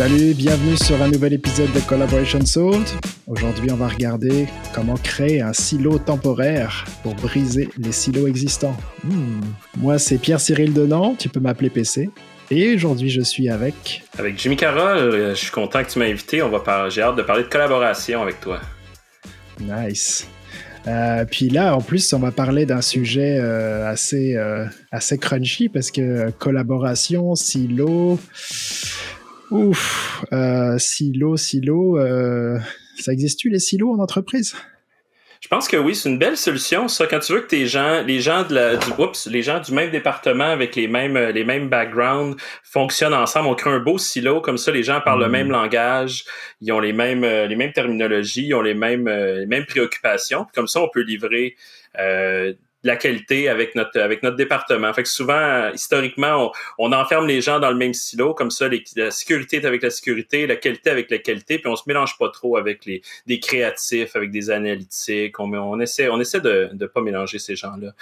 Salut, bienvenue sur un nouvel épisode de Collaboration Sold. Aujourd'hui, on va regarder comment créer un silo temporaire pour briser les silos existants. Hmm. Moi, c'est Pierre-Cyril Denan, tu peux m'appeler PC. Et aujourd'hui, je suis avec... Avec Jimmy Carroll, euh, je suis content que tu m'as invité. On va par... J'ai hâte de parler de collaboration avec toi. Nice. Euh, puis là, en plus, on va parler d'un sujet euh, assez, assez crunchy parce que collaboration, silo, Ouf, euh, silo, silo, euh, ça existe-tu les silos en entreprise? Je pense que oui, c'est une belle solution, ça. Quand tu veux que tes gens, les gens de la, du, oups, les gens du même département avec les mêmes, les mêmes backgrounds fonctionnent ensemble, on crée un beau silo, comme ça, les gens parlent le mm. même langage, ils ont les mêmes, euh, les mêmes terminologies, ils ont les mêmes, les mêmes préoccupations. Comme ça, on peut livrer euh, la qualité avec notre avec notre département. Fait que souvent, historiquement, on, enferme les gens dans le même silo, comme ça, la sécurité est avec la sécurité, la qualité avec la qualité, puis on se mélange pas trop avec les des créatifs, avec des analytiques. On, on essaie on essaie de ne pas mélanger ces gens-là.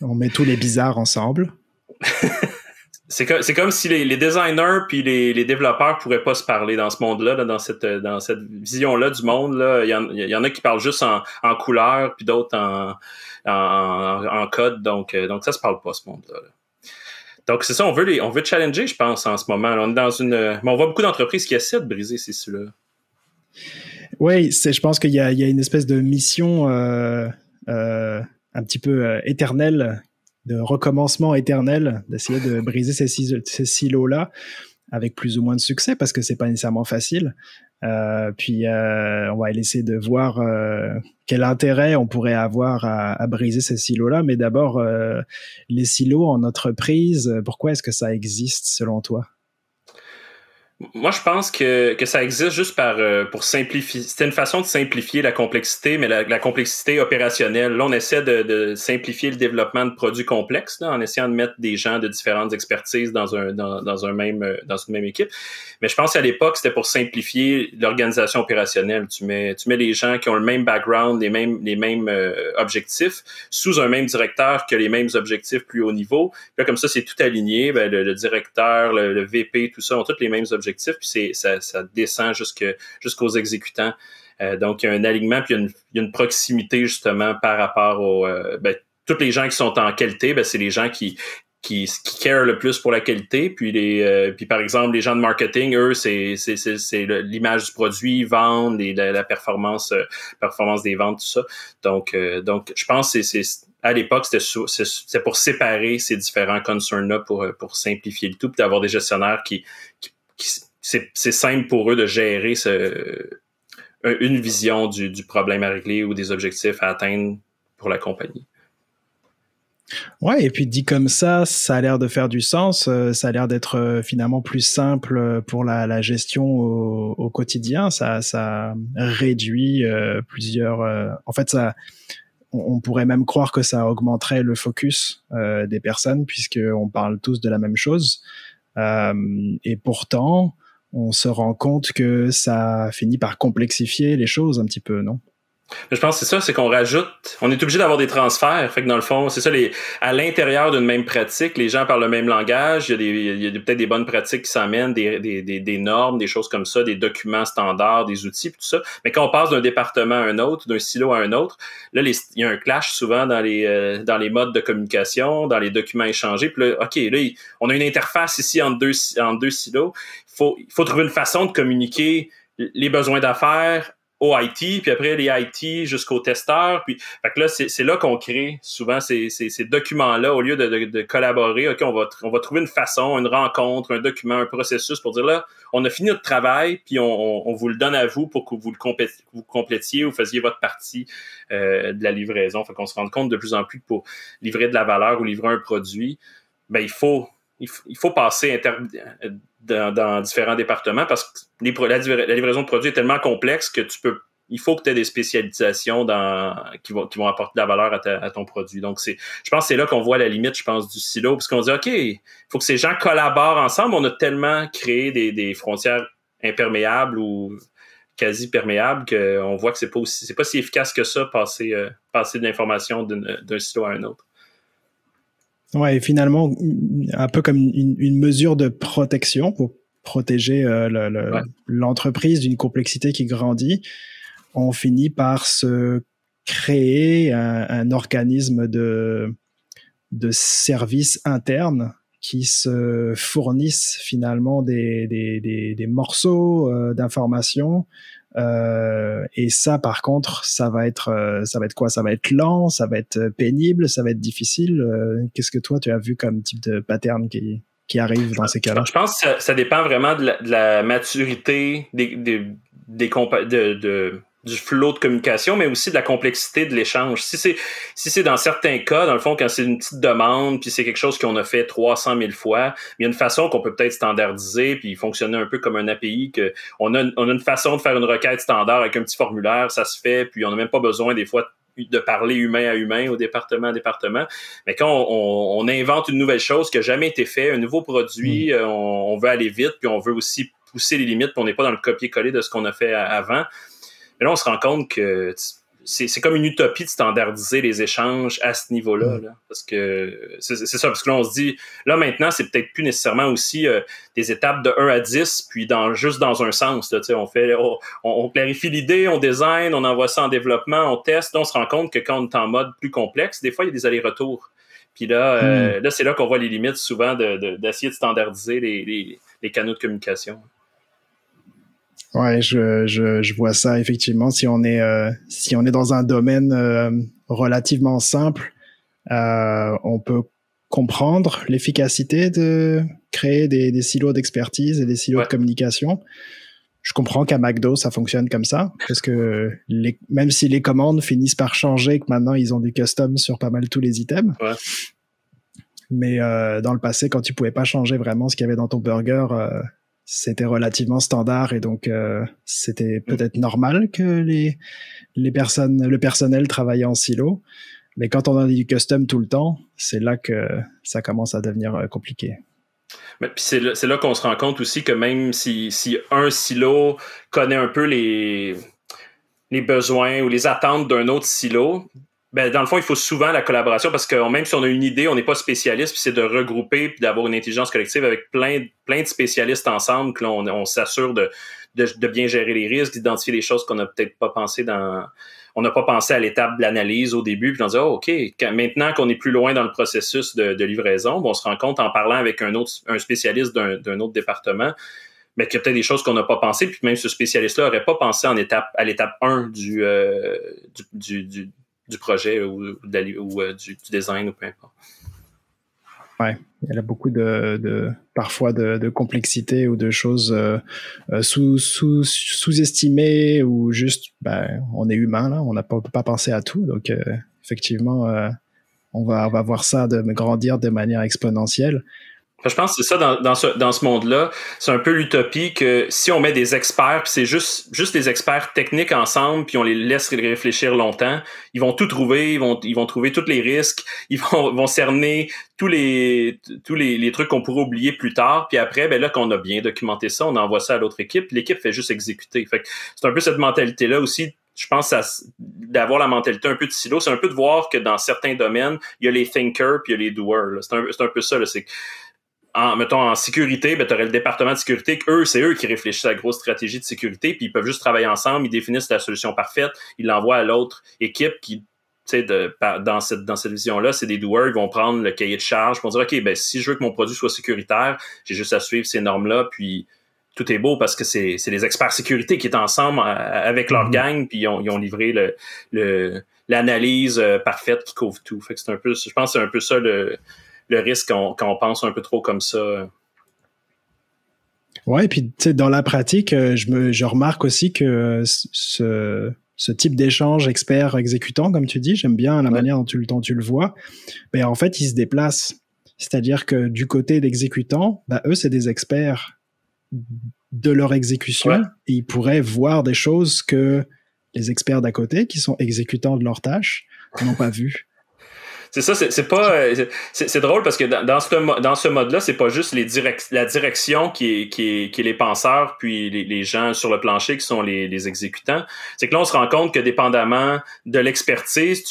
on met tous les bizarres ensemble. c'est comme, si les, designers puis les, les, développeurs pourraient pas se parler dans ce monde-là, dans cette vision-là du monde. Là. Il, y en, a qui parlent juste en, en couleur, puis d'autres en code. Donc, euh, donc ça se parle pas, ce monde-là. Donc, c'est ça, on veut, les, challenger, je pense, en ce moment. on dans une. Mais on voit beaucoup d'entreprises qui essaient de briser ces ceux-là. Oui, je pense qu'il y, a une espèce de mission euh, euh, un petit peu éternelle, de recommencement éternel, d'essayer de briser ces, silos-là avec plus ou moins de succès parce que c'est pas nécessairement facile. Euh, puis euh, on va essayer de voir euh, quel intérêt on pourrait avoir à, à briser ces silos-là. Mais d'abord, euh, les silos en entreprise, pourquoi est-ce que ça existe selon toi? Moi, je pense que, que ça existe juste euh, pour simplifier. C'était une façon de simplifier la complexité, mais la, complexité opérationnelle. Là, on essaie de, simplifier le développement de produits complexes en essayant de mettre des gens de différentes expertises dans un dans, un même euh, dans une même équipe. Mais je pense qu'à l'époque, c'était pour simplifier l'organisation opérationnelle. Tu mets tu mets les gens qui ont le même background, les mêmes les mêmes euh, objectifs sous un même directeur qui a les mêmes objectifs plus haut niveau. Là, comme ça, c'est tout aligné. Ben, le, le, directeur, le, le VP, tout ça ont tous les mêmes objectifs puis ça, ça descend jusqu'aux exécutants. Euh, donc, il y a un alignement, puis il y a une, proximité justement par rapport aux... Euh, ben, tous les gens qui sont en qualité, ben, c'est les gens qui, qui, care le plus pour la qualité. Puis, les, euh, puis par exemple, les gens de marketing, eux, c'est, l'image du produit, vendent, et la, performance, performance des ventes, tout ça. Donc, donc je pense que c'est à l'époque, c'était pour séparer ces différents concerns-là pour, pour simplifier le tout, puis d'avoir des gestionnaires qui, qui, c'est simple pour eux de gérer une vision du, problème à régler ou des objectifs à atteindre pour la compagnie. Ouais, et puis dit comme ça, ça a l'air de faire du sens, euh, ça a l'air d'être euh, finalement plus simple pour la, gestion au, quotidien, ça, réduit euh, plusieurs... en fait, ça, on, pourrait même croire que ça augmenterait le focus des personnes puisqu'on parle tous de la même chose. Euh, et pourtant, on se rend compte que ça finit par complexifier les choses un petit peu, non? Je pense que c'est ça, c'est qu'on rajoute, on est obligé d'avoir des transferts. Fait que dans le fond, c'est ça, les, à l'intérieur d'une même pratique, les gens parlent le même langage, il y a, des, il y a peut-être des bonnes pratiques qui s'amènent, des, des, des, normes, des choses comme ça, des documents standards, des outils, tout ça. Mais quand on passe d'un département à un autre, d'un silo à un autre, là, il y a un clash souvent dans les, euh, dans les modes de communication, dans les documents échangés. Puis là, OK, là, on a une interface ici entre deux, entre deux silos. Il faut, il faut trouver une façon de communiquer les besoins d'affaires au IT, puis après les IT jusqu'aux testeurs. Puis, fait là, c'est là qu'on crée souvent ces, ces, documents-là au lieu de, de, collaborer. OK, on va, on va trouver une façon, une rencontre, un document, un processus pour dire là, on a fini notre travail, puis on, on, vous le donne à vous pour que vous le complétiez, vous complétiez ou faisiez votre partie euh, de la livraison. Fait qu'on se rend compte de plus en plus que pour livrer de la valeur ou livrer un produit, ben il faut il, faut passer dans, différents départements parce que la, livraison de produits est tellement complexe que tu peux il faut que tu aies des spécialisations dans, qui, vont, qui vont apporter de la valeur à, ton produit. Donc, c'est, je pense que c'est là qu'on voit la limite, je pense, du silo, parce qu'on dit, OK, il faut que ces gens collaborent ensemble. On a tellement créé des, des frontières imperméables ou quasi perméables qu'on voit que c'est pas aussi, pas si efficace que ça, passer, euh, passer de l'information d'un silo à un autre. Ouais, et finalement, un peu comme une, une mesure de protection pour protéger l'entreprise d'une complexité qui grandit, on finit par se créer un, organisme de, de services internes qui se fournissent finalement des, des, des, morceaux euh, d'informations. Euh, et ça, par contre, ça va être, euh, ça va être quoi? Ça va être lent, ça va être pénible, ça va être difficile. Qu'est-ce que toi, tu as vu comme type de pattern qui, qui arrive dans ces cas-là? Je pense que ça, dépend vraiment de la, maturité des, des, des de, de du flot de communication, mais aussi de la complexité de l'échange. Si c'est si c'est dans certains cas, dans le fond, quand c'est une petite demande, puis c'est quelque chose qu'on a fait 300 000 fois, il y a une façon qu'on peut peut-être standardiser, puis fonctionner un peu comme un API, que on a, on a une façon de faire une requête standard avec un petit formulaire, ça se fait, puis on n'a même pas besoin des fois de parler humain à humain, au département à département. Mais quand on, on, invente une nouvelle chose qui n'a jamais été fait, un nouveau produit, mm. euh, on, on, veut aller vite, puis on veut aussi pousser les limites, puis on n'est pas dans le copier-coller de ce qu'on a fait avant. Mais là, on se rend compte que c'est comme une utopie de standardiser les échanges à ce niveau-là. Mm. parce que c'est ça, parce que là, on se dit, là maintenant, c'est peut-être plus nécessairement aussi euh, des étapes de 1 à 10, puis dans, juste dans un sens. Là, on, fait, on, clarifie l'idée, on design, on envoie ça en développement, on teste. on se rend compte que quand on est en mode plus complexe, des fois, il y a des allers-retours. Puis là, euh, mm. là c'est là qu'on voit les limites souvent d'essayer de, de, standardiser les, les, les canaux de communication. Ouais, je, je, je, vois ça effectivement. Si on est euh, si on est dans un domaine euh, relativement simple, euh, on peut comprendre l'efficacité de créer des, des silos d'expertise et des silos de communication. Je comprends qu'à McDo ça fonctionne comme ça parce que les, même si les commandes finissent par changer, que maintenant ils ont du custom sur pas mal tous les items. Ouais. Mais euh, dans le passé, quand tu pouvais pas changer vraiment ce qu'il y avait dans ton burger, c'était relativement standard et donc euh, c'était mm. peut-être normal que les les personnes le personnel travaillait en silo mais quand on a du custom tout le temps c'est là que ça commence à devenir euh, compliqué mais c'est là, là qu'on se rend compte aussi que même si, si un silo connaît un peu les les besoins ou les attentes d'un autre silo ben, dans le fond, il faut souvent la collaboration parce que même si on a une idée, on n'est pas spécialiste, puis c'est de regrouper puis d'avoir une intelligence collective avec plein, plein de spécialistes ensemble, que l'on on, s'assure de, de, bien gérer les risques, d'identifier les choses qu'on n'a peut-être pas pensé dans. On n'a pas pensé à l'étape de l'analyse au début, puis on dit, oh, OK, maintenant qu'on est plus loin dans le processus de, de livraison, on se rend compte en parlant avec un autre un spécialiste d'un autre département, mais qu'il y a peut-être des choses qu'on n'a pas pensé, puis même ce spécialiste-là n'aurait pas pensé en étape, à l'étape 1 du, euh, du, du du projet ou, euh, du, design ou peu importe. Ouais, il y a beaucoup de, parfois de, complexité ou de choses euh, euh, sous, sous, sous-estimées ou juste, ben, on est humain là, on pas, peut pas pensé à tout, donc effectivement, on va, on va voir ça de grandir de manière exponentielle. Je pense que c'est ça dans, dans ce, dans ce monde-là. C'est un peu l'utopie que si on met des experts, puis c'est juste, juste des experts techniques ensemble, puis on les laisse réfléchir longtemps, ils vont tout trouver, ils vont, ils vont trouver tous les risques, ils vont, vont cerner tous les, tous les, les trucs qu'on pourrait oublier plus tard, puis après, ben là, qu'on a bien documenté ça, on envoie ça à l'autre équipe, l'équipe fait juste exécuter. Fait c'est un peu cette mentalité-là aussi je pense d'avoir la mentalité un peu de silo, c'est un peu de voir que dans certains domaines, il y a les thinkers puis il y a les doers. C'est un, un, peu ça. C'est en, mettons, en sécurité, ben, tu aurais le département de sécurité, eux, c'est eux qui réfléchissent à la grosse stratégie de sécurité, puis ils peuvent juste travailler ensemble, ils définissent la solution parfaite, ils l'envoient à l'autre équipe qui, tu sais, dans cette, dans cette vision-là, c'est des doers, ils vont prendre le cahier de charge pour dire, OK, ben, si je veux que mon produit soit sécuritaire, j'ai juste à suivre ces normes-là, puis tout est beau parce que c'est, c'est les experts sécurité qui sont ensemble euh, avec leur mm-hmm. gang, puis ils ont, ils ont livré le, le, l'analyse euh, parfaite qui couvre tout. Fait que c'est un peu, je pense que c'est un peu ça le, le risque quand on, pense un peu trop comme ça. Ouais, et puis dans la pratique, euh, je, me, je remarque aussi que ce, ce type d'échange expert-exécutant, comme tu dis, j'aime bien la manière dont tu, dont tu, le vois, mais en fait, ils se déplacent. C'est-à-dire que du côté d'exécutant, bah, eux, c'est des experts de leur exécution et ils pourraient voir des choses que les experts d'à côté, qui sont exécutants de leurs tâches, n'ont pas vues. C'est ça, c'est pas. Euh, c'est drôle parce que dans, ce, dans ce mode-là, c'est pas juste la direction qui est, qui, est, les penseurs, puis les, gens sur le plancher qui sont les, les exécutants. C'est que là, on se rend compte que dépendamment de l'expertise,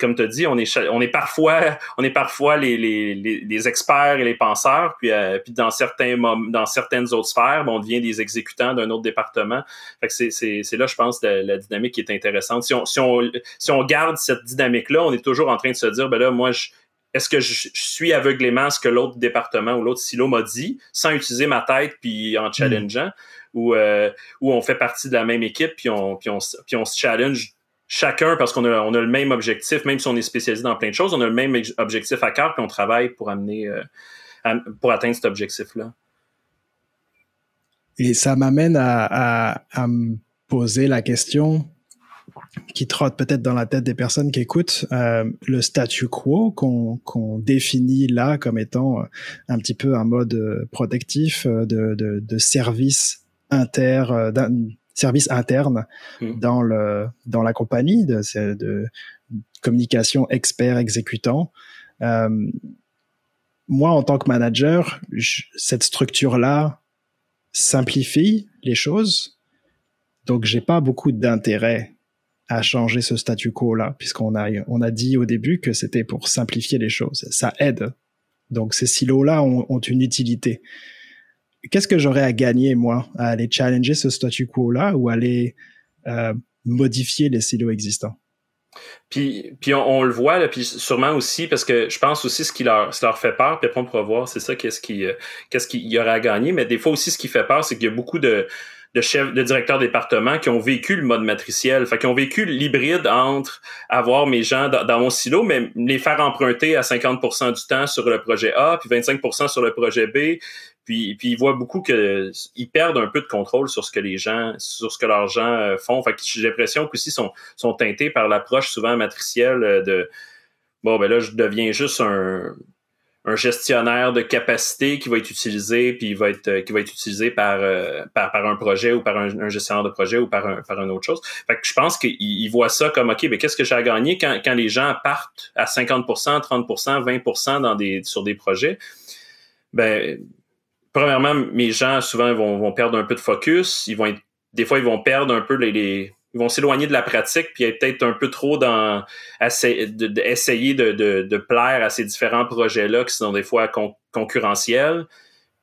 comme tu as dit, on est, on est parfois, on est parfois les, les, les experts et les penseurs, puis, euh, puis dans, certains dans certaines autres sphères, ben, on devient des exécutants d'un autre département. Fait que c'est là, je pense, la, la, dynamique qui est intéressante. Si on, si on, si on garde cette dynamique-là, on est toujours en train de se dire, ben là, moi, est-ce que je, suis aveuglément ce que l'autre département ou l'autre silo m'a dit, sans utiliser ma tête puis en challengeant, ou, euh, on fait partie de la même équipe puis on, puis on, puis on se challenge chacun parce qu'on a, on a le même objectif, même si on est spécialisé dans plein de choses, on a le même objectif à cœur puis on travaille pour amener, euh, pour atteindre cet objectif-là. Et ça m'amène à, à me poser la question qui trotte peut-être dans la tête des personnes qui écoutent, euh, le statu quo qu'on définit là comme étant euh, un petit peu un mode euh, protectif de, de, de service inter, service interne mmh. dans le dans la compagnie de, de communication expert exécutant. moi, en tant que manager, cette structure là simplifie les choses, donc j'ai pas beaucoup d'intérêt à changer ce statu quo là, puisqu'on a on a dit au début que c'était pour simplifier les choses. Ça aide. Donc ces silos là ont, une utilité. Qu'est-ce que j'aurais à gagner moi à aller challenger ce statu quo là ou aller euh, modifier les silos existants? Puis, puis on, le voit, là, puis sûrement aussi, parce que je pense aussi ce qui leur, leur fait peur, puis après on pourra voir, c'est ça, qu'est-ce qui, euh, qu'est-ce qu'il y aurait à gagner, mais des fois aussi ce qui fait peur, c'est qu'il y a beaucoup de, de chefs, de directeurs département qui ont vécu le mode matriciel, fait qui ont vécu l'hybride entre avoir mes gens dans, mon silo, mais les faire emprunter à 50% du temps sur le projet A, puis 25% sur le projet B, puis, puis ils voient beaucoup que ils perdent un peu de contrôle sur ce que les gens, sur ce que leurs gens euh, font. Fait que j'ai l'impression qu'aussi sont, sont teintés par l'approche souvent matricielle euh, de bon ben là je deviens juste un un gestionnaire de capacité qui va être utilisé puis va être euh, qui va être utilisé par, euh, par, par un projet ou par un, gestionnaire de projet ou par un par une autre chose. Fait que je pense qu'il voit ça comme OK, mais qu'est-ce que j'ai à gagner quand, quand les gens partent à 50% 30% 20% dans des sur des projets? Ben premièrement mes gens souvent vont, vont perdre un peu de focus, ils vont être des fois ils vont perdre un peu les, les ils vont s'éloigner de la pratique puis être peut-être un peu trop dans essayer de, de, de, plaire à ces différents projets-là qui sont des fois concurrentiels.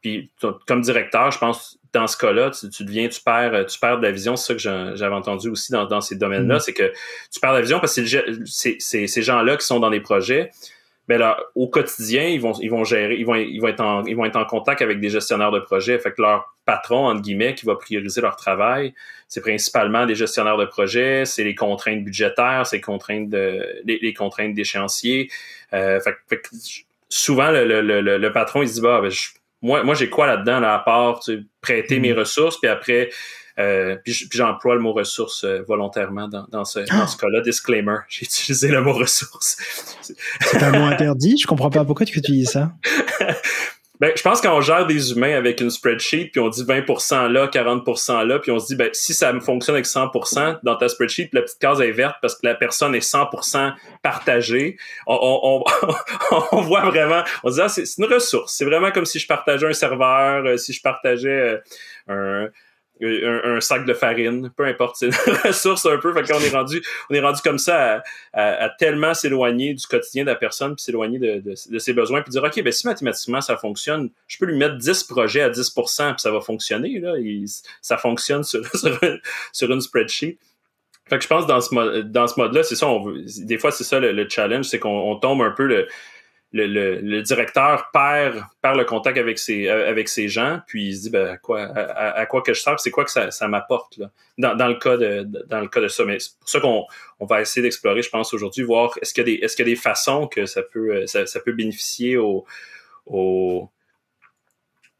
Puis comme directeur, je pense dans ce cas-là, tu, deviens, tu perds, tu perds de la vision. C'est ça que j'avais entendu aussi dans, dans ces domaines-là, mm-hmm. c'est que tu perds de la vision parce que c'est ces gens-là qui sont dans des projets ben là, au quotidien, ils vont, ils vont gérer, ils vont, ils vont être en, ils vont être en contact avec des gestionnaires de projet. Fait que leur patron, entre guillemets, qui va prioriser leur travail, c'est principalement des gestionnaires de projet, c'est les contraintes budgétaires, c'est les contraintes de, les, contraintes d'échéancier. Euh, fait, fait, que souvent, le, le, le, le, patron, il se dit, bah, ben, moi, moi, j'ai quoi là-dedans, là, à part prêter mes mm-hmm. ressources, puis après, euh, puis j'emploie le mot ressources euh, volontairement dans, dans ce, dans ce cas-là. Disclaimer, j'ai utilisé le mot ressources. C'est un mot interdit? Je comprends pas pourquoi tu utilises ça. Ben, je pense qu'on gère des humains avec une spreadsheet, puis on dit 20% là, 40% là, puis on se dit, ben, si ça me fonctionne avec 100% dans ta spreadsheet, la petite case est verte parce que la personne est 100% partagée, on, on, on, on, voit vraiment, on se dit, ah, c'est une ressource. C'est vraiment comme si je partageais un serveur, euh, si je partageais un un, sac de farine, peu importe, c'est une ressource un peu. Fait qu'on est rendu, on est rendu comme ça à, tellement s'éloigner du quotidien de la personne, puis s'éloigner de, ses besoins, puis dire ok, ben si mathématiquement ça fonctionne, je peux lui mettre 10 projets à 10 puis ça va fonctionner là. ça fonctionne sur, sur, une spreadsheet. Fait que je pense dans ce mode, dans ce mode-là, c'est ça. On veut, des fois, c'est ça le, le challenge, c'est qu'on tombe un peu le le, directeur perd, perd le contact avec ses, euh, avec ses gens, puis il se dit ben, à, quoi, à, quoi que je sers, c'est quoi que ça, ça m'apporte dans, dans, le cas de, dans le cas de ça. Mais c'est pour ça qu'on on va essayer d'explorer, je pense, aujourd'hui, voir est-ce qu'il y, a des, qu'il y a des façons que ça peut, euh, ça, peut bénéficier au, au,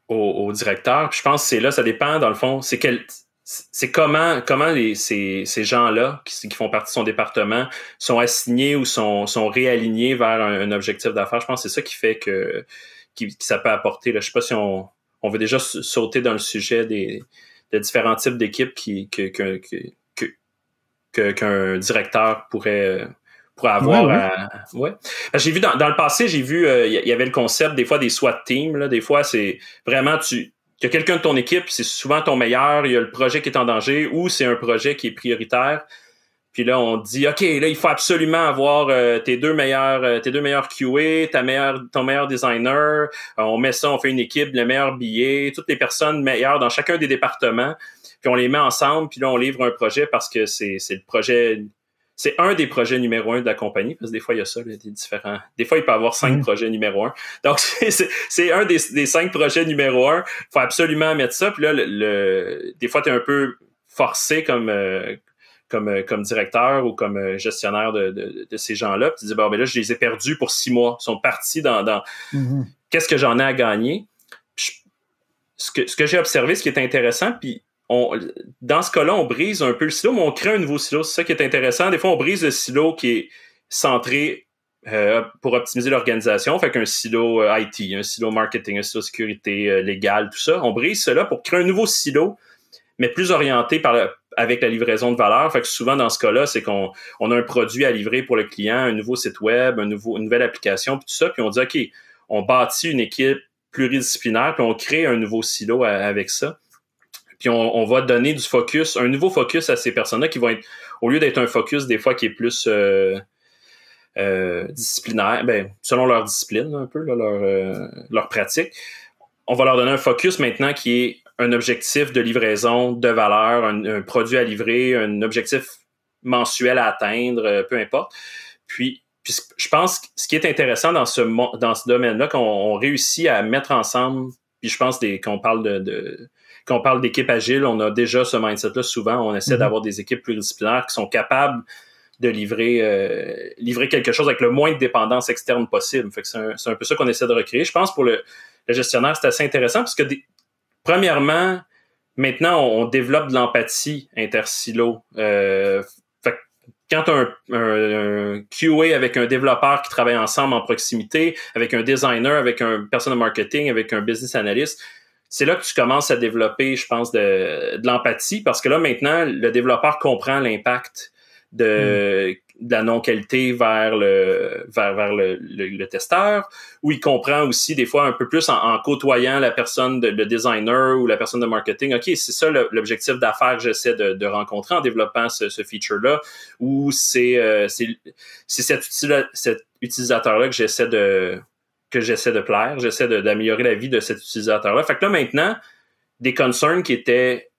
au, directeur. je pense que c'est là, ça dépend, dans le fond, c'est quel c'est comment comment les, ces, ces gens-là qui, qui, font partie de son département sont assignés ou sont, sont réalignés vers un, objectif d'affaires. Je pense que c'est ça qui fait que qui, ça peut apporter. Là. Je sais pas si on, on veut déjà sauter dans le sujet des, des différents types d'équipes qui que, que, que, qu'un directeur pourrait pour avoir ouais, j'ai vu dans, dans, le passé j'ai vu il y avait le concept des fois des SWAT teams là des fois c'est vraiment tu a quelqu'un de ton équipe, c'est souvent ton meilleur, il y a le projet qui est en danger ou c'est un projet qui est prioritaire. Puis là, on dit, OK, là, il faut absolument avoir euh, tes deux meilleurs, euh, tes deux meilleurs QA, ta meilleure, ton meilleur designer. Euh, on met ça, on fait une équipe, le meilleur billet, toutes les personnes meilleures dans chacun des départements. Puis on les met ensemble, puis là, on livre un projet parce que c'est le projet c'est un des projets numéro un de la compagnie, parce que des fois, il y a ça, des différents. Des fois, il peut y avoir cinq mm. projets numéro un. Donc, c'est un des, des, cinq projets numéro un. Il faut absolument mettre ça. Puis là, le, des fois, tu es un peu forcé comme, euh, comme, euh, comme directeur ou comme euh, gestionnaire de, de, de ces gens-là. Puis tu dis, bon, ben là, je les ai perdus pour six mois. Ils sont partis dans. dans mm-hmm. Qu'est-ce que j'en ai à gagner? ce que, ce que j'ai observé, ce qui est intéressant, puis dans ce cas-là, on brise un peu le silo, mais on crée un nouveau silo. C'est ça qui est intéressant. Des fois, on brise le silo qui est centré euh, pour optimiser l'organisation. Fait qu'un silo euh, IT, un silo marketing, un silo sécurité euh, légale, tout ça. On brise cela pour créer un nouveau silo, mais plus orienté avec la livraison de valeur. Fait que souvent, dans ce cas-là, c'est qu'on on a un produit à livrer pour le client, un nouveau site web, une nouvelle application, puis tout ça. Puis on dit, OK, on bâtit une équipe pluridisciplinaire, puis on crée un nouveau silo avec ça puis on, va donner du focus, un nouveau focus à ces personnes-là qui vont être, au lieu d'être un focus des fois qui est plus euh, euh, disciplinaire, ben, selon leur discipline un peu, leur, euh, leur pratique, on va leur donner un focus maintenant qui est un objectif de livraison de valeur, un, produit à livrer, un objectif mensuel à atteindre, peu importe. Puis, je pense que ce qui est intéressant dans ce, dans ce domaine-là, qu'on réussit à mettre ensemble, puis je pense qu'on parle de quand on parle d'équipe agile, on a déjà ce mindset-là souvent. On essaie mhm. d'avoir des équipes pluridisciplinaires qui sont capables de livrer, euh, livrer quelque chose avec le moins de dépendance externe possible. Fait que c'est, un, peu ça qu'on essaie de recréer. Je pense pour le, gestionnaire, c'est assez intéressant parce que, premièrement, maintenant, on, développe de l'empathie intersilo. Euh, fait quand un, un, QA avec un développeur qui travaille ensemble en proximité, avec un designer, avec un personne de marketing, avec un business analyst, c'est là que tu commences à développer, je pense, de, de l'empathie parce que là, maintenant, le développeur comprend l'impact de, de, la non-qualité vers le vers, vers le, le, testeur, ou il comprend aussi des fois un peu plus en, côtoyant la personne, de, le designer ou la personne de marketing. OK, c'est ça l'objectif d'affaires que j'essaie de, de, rencontrer en développant ce, ce feature-là, ou c'est euh, c'est cet, cet utilisateur-là que j'essaie de que j'essaie de plaire, j'essaie d'améliorer la vie de cet utilisateur-là. Fait que là, maintenant, des concerns qui étaient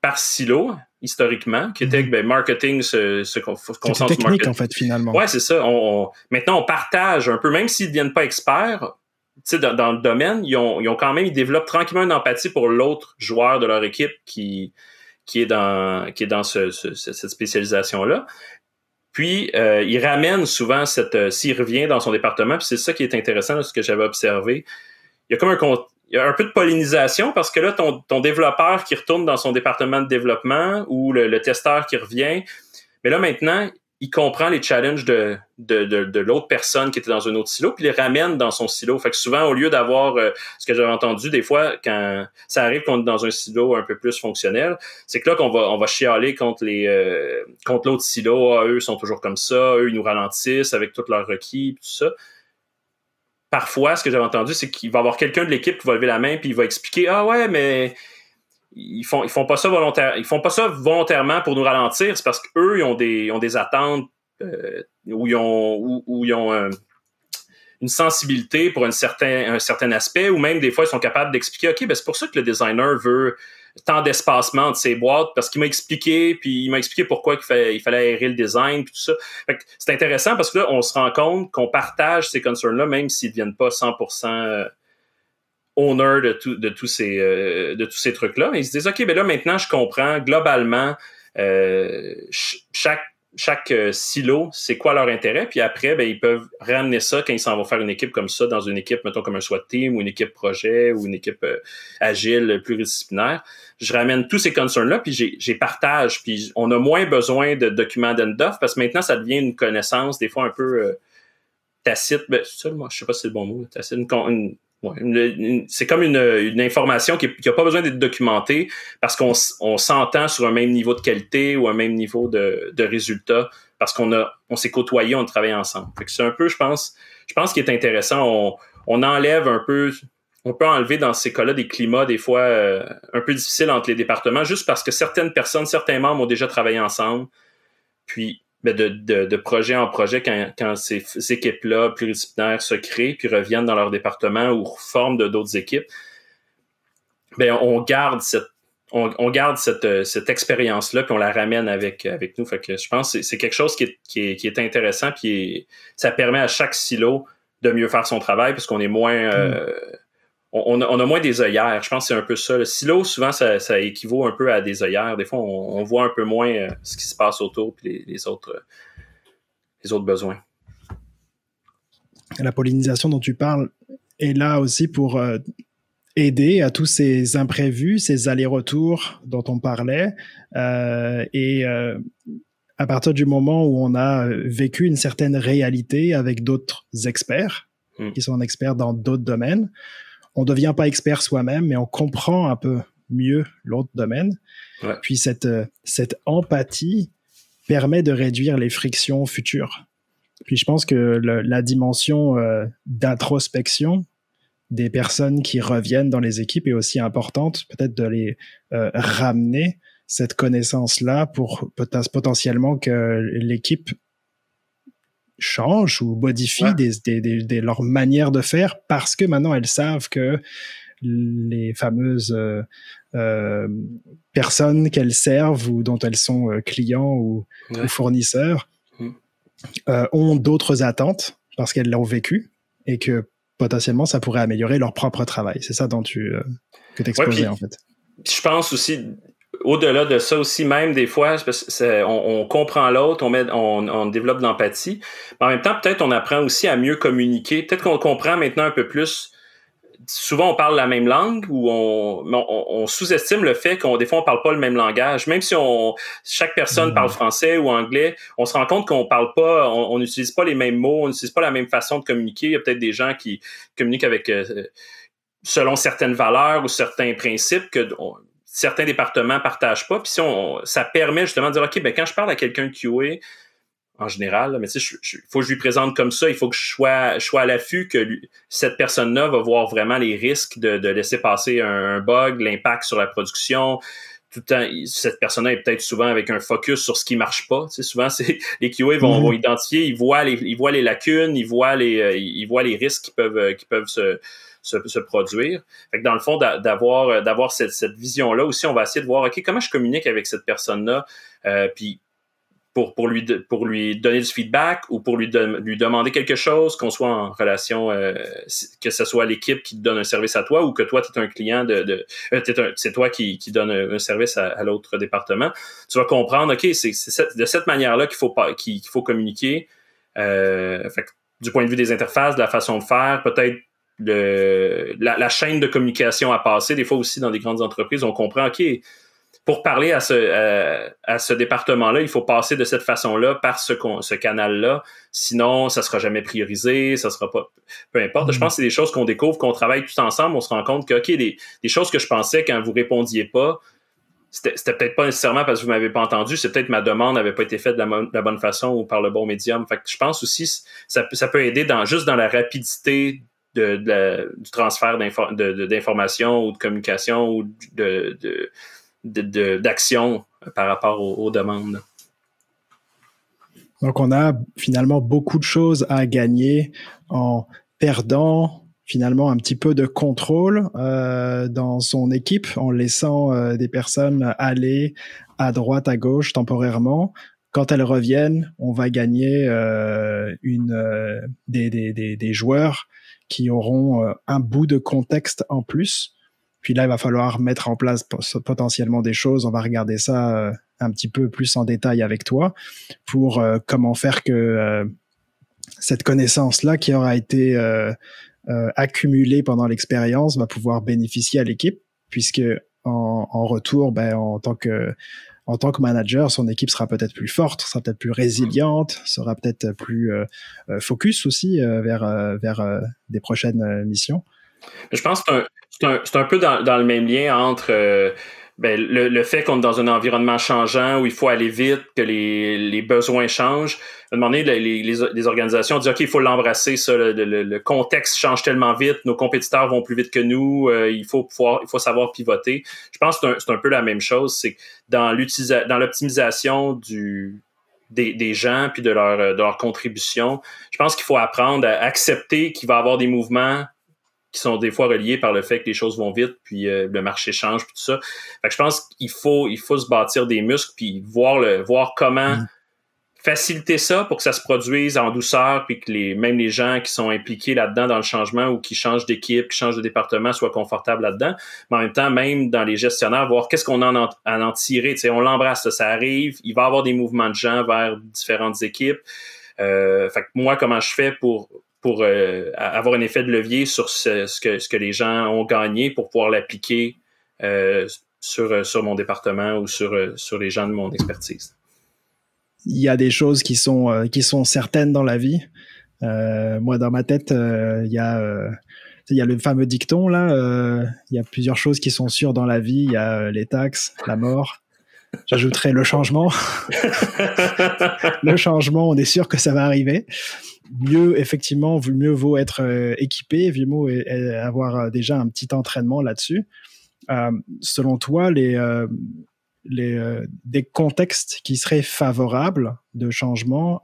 par silo, historiquement, qui étaient que mhm. ben, marketing se, se concentre sur marketing. en fait, finalement. Ouais, c'est ça. On, maintenant, on partage un peu, même s'ils ne deviennent pas experts, dans, dans le domaine, ils ont, ils ont quand même, ils développent tranquillement une empathie pour l'autre joueur de leur équipe qui, qui est dans, qui est dans ce, cette spécialisation-là. Puis, euh, il ramène souvent cette... Euh, s'il revient dans son département, puis c'est ça qui est intéressant, ce que j'avais observé. Il y a comme un, il y a un peu de pollinisation parce que là, ton, ton développeur qui retourne dans son département de développement ou le, le testeur qui revient, mais là, maintenant, il comprend les challenges de, de, de, de l'autre personne qui était dans un autre silo, puis les ramène dans son silo. Fait que souvent, au lieu d'avoir euh, ce que j'avais entendu des fois, quand ça arrive qu'on est dans un silo un peu plus fonctionnel, c'est que là qu'on va on va chialer contre les euh, contre l'autre silo. Ah, eux sont toujours comme ça, eux ils nous ralentissent avec tous leurs requis, tout ça. Parfois, ce que j'avais entendu, c'est qu'il va y avoir quelqu'un de l'équipe qui va lever la main puis il va expliquer Ah ouais, mais ils font ils font pas ça volontaire ils font pas ça volontairement pour nous ralentir c'est parce qu'eux ils ont des ont des attentes euh, où ils ont où, ils ont euh, une sensibilité pour un certain un certain aspect ou même des fois ils sont capables d'expliquer ok ben c'est pour ça que le designer veut tant d'espacement de ses boîtes parce qu'il m'a expliqué puis il m'a expliqué pourquoi il fallait, aérer le design puis tout ça. C'est intéressant parce que là on se rend compte qu'on partage ces concerns là même s'ils ne deviennent pas 100% owner de, tout, de tous ces, euh, de tous ces trucs-là. Ils se disent, OK, ben là, maintenant, je comprends globalement euh, chaque chaque euh, silo, c'est quoi leur intérêt, puis après, ben, ils peuvent ramener ça quand ils s'en vont faire une équipe comme ça, dans une équipe, mettons, comme un SWAT team, ou une équipe projet, ou une équipe agile, pluridisciplinaire. Je ramène tous ces concerns-là, puis j'ai partage, puis on a moins besoin de documents d'end-off, parce que maintenant, ça devient une connaissance, des fois, un peu tacite, ben, ça, moi, je sais pas si c'est le bon mot, tacite, une c'est comme une, information qui n'a pas besoin d'être documentée parce qu'on s'entend sur un même niveau de qualité ou un même niveau de, résultat parce qu'on on s'est côtoyé, on travaille ensemble. c'est un peu, je pense, je pense qu'il est intéressant. On, on enlève un peu, on peut enlever dans ces cas-là des climats des fois euh, un peu difficiles entre les départements, juste parce que certaines personnes, certains membres ont déjà travaillé ensemble. Puis ben, de, de, projet en projet, quand, quand ces, équipes-là pluridisciplinaires se créent, puis reviennent dans leur département ou forment de d'autres équipes, ben, on garde cette on, garde cette, cette expérience-là, puis on la ramène avec, avec nous. Fait que je pense que c'est quelque chose qui est, qui est, qui est intéressant, puis ça permet à chaque silo de mieux faire son travail, parce qu'on est moins... Euh, on, a, moins des œillères. Je pense que c'est un peu ça. Le silo, souvent, ça, équivaut un peu à des œillères. Des fois, on, voit un peu moins euh, ce qui se passe autour et les, autres, euh, les autres besoins. La pollinisation dont tu parles est là aussi pour euh, aider à tous ces imprévus, ces allers-retours dont on parlait. et à partir du moment où on a vécu une certaine réalité avec d'autres experts, hmm. qui sont experts dans d'autres domaines, on devient pas expert soi-même, mais on comprend un peu mieux l'autre domaine. Puis cette, euh, cette empathie permet de réduire les frictions futures. Puis je pense que la dimension euh, d'introspection des personnes qui reviennent dans les équipes est aussi importante, peut-être de les euh, ramener cette connaissance-là pour potentiellement que l'équipe changent ou modifient des, des, des, leur manière de faire parce que maintenant elles savent que les fameuses euh, euh personnes qu'elles servent ou dont elles sont euh, clients ou, fournisseurs mm. ont d'autres attentes parce qu'elles l'ont vécu et que potentiellement ça pourrait améliorer leur propre travail. C'est ça dont tu euh, que t'exposais en fait. Je pense aussi au-delà de ça aussi, même des fois, on, comprend l'autre, on, on, développe de l'empathie. Mais en même temps, peut-être on apprend aussi à mieux communiquer. Peut-être qu'on comprend maintenant un peu plus. Souvent, on parle la même langue ou on, sous-estime le fait qu'on des fois on parle pas le même langage. Même si on chaque personne parle français ou anglais, on se rend compte qu'on parle pas, on n'utilise pas les mêmes mots, on n'utilise pas la même façon de communiquer. Il y a peut-être des gens qui communiquent avec euh, selon certaines valeurs ou certains principes que certains départements partagent pas. Puis si on, ça permet justement de dire, OK, ben quand je parle à quelqu'un de QA, en général, mais tu sais, il faut que je lui présente comme ça, il faut que je sois, je sois à l'affût que cette personne-là va voir vraiment les risques de, de laisser passer un, bug, l'impact sur la production. Tout le temps, cette personne-là est peut-être souvent avec un focus sur ce qui marche pas. Tu sais, souvent, c'est les QA vont, mm-hmm. vont, identifier, ils voient les, ils voient les lacunes, ils voient les, euh, ils voient les risques qui peuvent, qui peuvent se, se, produire. Fait que dans le fond, d'avoir euh, d'avoir cette, cette vision-là aussi, on va essayer de voir, OK, comment je communique avec cette personne-là, euh, puis pour, pour, lui, pour lui donner du feedback ou pour lui, lui demander quelque chose, qu'on soit en relation, euh, que ce soit l'équipe qui donne un service à toi ou que toi, tu es un client de... c'est toi qui, qui donne un, service à, l'autre département. Tu vas comprendre, OK, c'est de cette manière-là qu'il faut, qu'il faut communiquer. fait du point de vue des interfaces, de la façon de faire, peut-être le, la, chaîne de communication à passer. Des fois aussi dans des grandes entreprises, on comprend, OK, pour parler à ce, à, ce département-là, il faut passer de cette façon-là par ce, ce canal-là. Sinon, ça sera jamais priorisé, ça sera pas. Peu importe. Je mm. pense que c'est des choses qu'on découvre, qu'on travaille tout ensemble. On se rend compte que, OK, des, des choses que je pensais quand vous répondiez pas, c'était peut-être pas nécessairement parce que vous m'avez pas entendu, c'est peut-être ma demande n'avait pas été faite de la, bonne façon ou par le bon médium. Fait que je pense aussi ça, ça peut aider dans juste dans la rapidité du transfert d'informations ou de communication ou d'action par rapport aux, demandes. Donc on a finalement beaucoup de choses à gagner en perdant finalement un petit peu de contrôle euh, dans son équipe en laissant euh, des personnes aller à droite, à gauche temporairement. Quand elles reviennent, on va gagner euh, une, des, des, joueurs qui auront euh, un bout de contexte en plus. Puis là, il va falloir mettre en place potentiellement des choses. On va regarder ça euh, un petit peu plus en détail avec toi pour euh, comment faire que cette connaissance-là qui aura été accumulée pendant l'expérience va pouvoir bénéficier à l'équipe, puisque en, retour, ben, en tant que en tant que manager, son équipe sera peut-être plus forte, sera peut-être plus résiliente, sera peut-être plus euh, euh, focus aussi euh, vers, vers des prochaines missions. Je pense que c'est un, un, peu dans, dans, le même lien entre ben, le, fait qu'on est dans un environnement changeant où il faut aller vite, que les, les besoins changent, à un moment donné, les, les, organisations disent OK, il faut l'embrasser, ça, le, le, contexte change tellement vite, nos compétiteurs vont plus vite que nous, euh, il faut pouvoir, il faut savoir pivoter. Je pense que c'est un, peu la même chose, c'est dans dans l'optimisation du des, des, gens puis de leur, de leur contribution, je pense qu'il faut apprendre à accepter qu'il va y avoir des mouvements qui sont des fois reliés par le fait que les choses vont vite, puis euh, le marché change, puis tout ça. Fait que je pense qu'il faut, il faut se bâtir des muscles, puis voir, le, voir comment mm. faciliter ça pour que ça se produise en douceur, puis que les, même les gens qui sont impliqués là-dedans dans le changement ou qui changent d'équipe, qui changent de département soient confortables là-dedans. Mais en même temps, même dans les gestionnaires, voir qu'est-ce qu'on en a à en tirer. sais on l'embrasse, ça arrive, il va y avoir des mouvements de gens vers différentes équipes. Euh, fait que moi, comment je fais pour pour euh, avoir un effet de levier sur ce, que, ce que les gens ont gagné pour pouvoir l'appliquer euh, sur, euh, sur mon département ou sur, sur les gens de mon expertise. Il y a des choses qui sont, qui sont certaines dans la vie. moi, dans ma tête, il y a il y a le fameux dicton là, il y a plusieurs choses qui sont sûres dans la vie, il y a les taxes, la mort. J'ajouterais le changement. le changement, on est sûr que ça va arriver mieux, effectivement, mieux vaut être euh, équipé, mieux vaut avoir euh, déjà un petit entraînement là-dessus. Euh, selon toi, les, les, des contextes qui seraient favorables de changement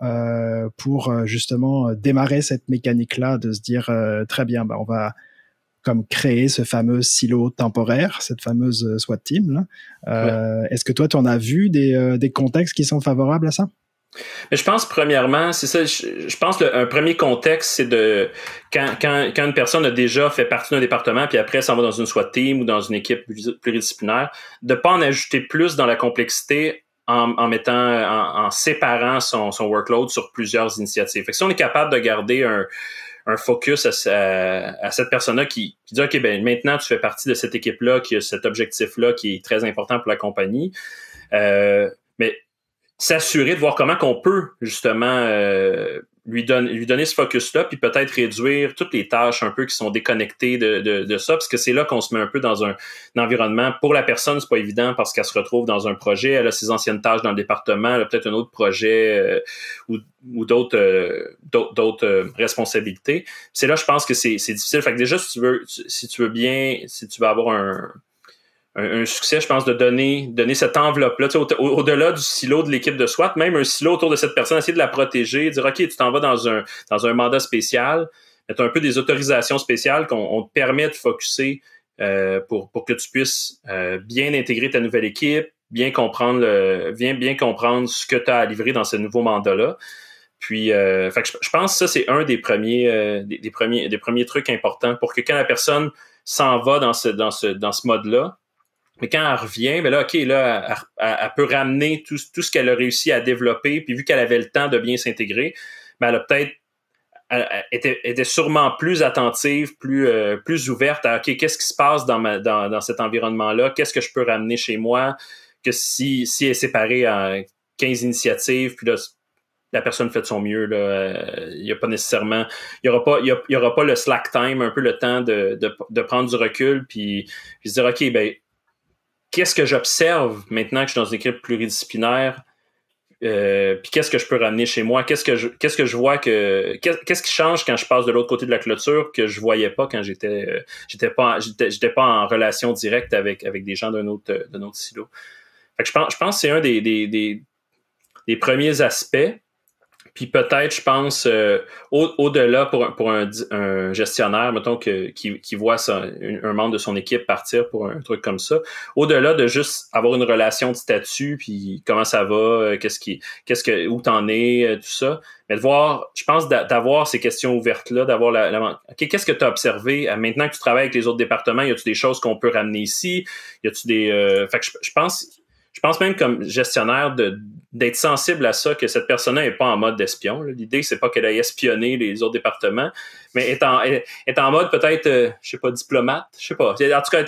pour justement démarrer cette mécanique-là, de se dire très bien, bah, on va comme créer ce fameux silo temporaire, cette fameuse SWAT team. Est-ce que toi, tu en as vu des, des contextes qui sont favorables à ça? Mais je pense, premièrement, c'est ça, je, pense un premier contexte, c'est de quand, quand, quand, une personne a déjà fait partie d'un département, puis après s'en va dans une SWAT team ou dans une équipe pluridisciplinaire, de pas en ajouter plus dans la complexité en, mettant, en, séparant son, workload sur plusieurs initiatives. Fait que si on est capable de garder un, un focus à, à, cette personne-là qui, qui, dit OK, ben maintenant tu fais partie de cette équipe-là, qui a cet objectif-là qui est très important pour la compagnie. Euh, mais s'assurer de voir comment qu'on peut justement euh, lui, donner lui donner ce focus-là, puis peut-être réduire toutes les tâches un peu qui sont déconnectées de, de, ça, parce que c'est là qu'on se met un peu dans un, environnement. Pour la personne, c'est pas évident parce qu'elle se retrouve dans un projet, elle a ses anciennes tâches dans le département, elle a peut-être un autre projet euh, ou, ou d'autres euh, d'autres responsabilités. C'est là, je pense que c'est difficile. Fait que déjà, si tu veux, si tu veux bien, si tu veux avoir un un, succès, je pense, de donner, donner cette enveloppe-là, au-delà du silo de l'équipe de SWAT, même un silo autour de cette personne, essayer de la protéger, dire OK, tu t'en vas dans un, dans un mandat spécial, mettre un peu des autorisations spéciales qu'on te permet de focuser euh, pour, pour que tu puisses euh, bien intégrer ta nouvelle équipe, bien comprendre le, bien, bien comprendre ce que tu as à livrer dans ce nouveau mandat-là. Puis, euh, fait je, pense que ça, c'est un des premiers, euh, des, premiers, des premiers trucs importants pour que quand la personne s'en va dans ce, dans ce, dans ce mode-là, mais quand elle revient, ben là, OK, là, elle, peut ramener tout, tout ce qu'elle a réussi à développer, puis vu qu'elle avait le temps de bien s'intégrer, ben elle a peut-être était, était, sûrement plus attentive, plus, euh, plus ouverte à OK, qu'est-ce qui se passe dans, ma, dans, dans cet environnement-là, qu'est-ce que je peux ramener chez moi, que si, si elle est séparée en 15 initiatives, puis là, la personne fait de son mieux. Là, euh, il n'y a pas nécessairement. Il n'y aura, pas, il y aura pas le slack time, un peu le temps de, de, de prendre du recul, puis, puis se dire OK, ben qu'est-ce que j'observe maintenant que je suis dans une équipe pluridisciplinaire? Euh, puis qu'est-ce que je peux ramener chez moi? Qu'est-ce que je qu'est-ce que je vois que qu'est-ce qui change quand je passe de l'autre côté de la clôture que je voyais pas quand j'étais euh, j'étais pas j'étais pas en relation directe avec avec des gens d'un autre d'un autre silo. Fait je pense je pense que c'est un des, des, des premiers aspects. Puis peut-être, je pense, euh, au-delà pour, pour un, un, gestionnaire, mettons, que, qui, qui voit un, membre de son équipe partir pour un truc comme ça, au-delà de juste avoir une relation de statut, puis comment ça va, euh, qu'est-ce qui, qu'est-ce que, où t'en es, euh, tout ça, mais de voir, je pense d'avoir ces questions ouvertes-là, d'avoir la, la qu'est-ce que tu as observé maintenant que tu travailles avec les autres départements, y a-tu des choses qu'on peut ramener ici, y a-tu des, fait que je, je pense, je pense même comme gestionnaire de d'être sensible à ça, que cette personne-là n'est pas en mode d'espion. L'idée, c'est pas qu'elle ait espionné les autres départements, mais est en, est, en mode peut-être, euh, je sais pas, diplomate, je sais pas. En tout cas,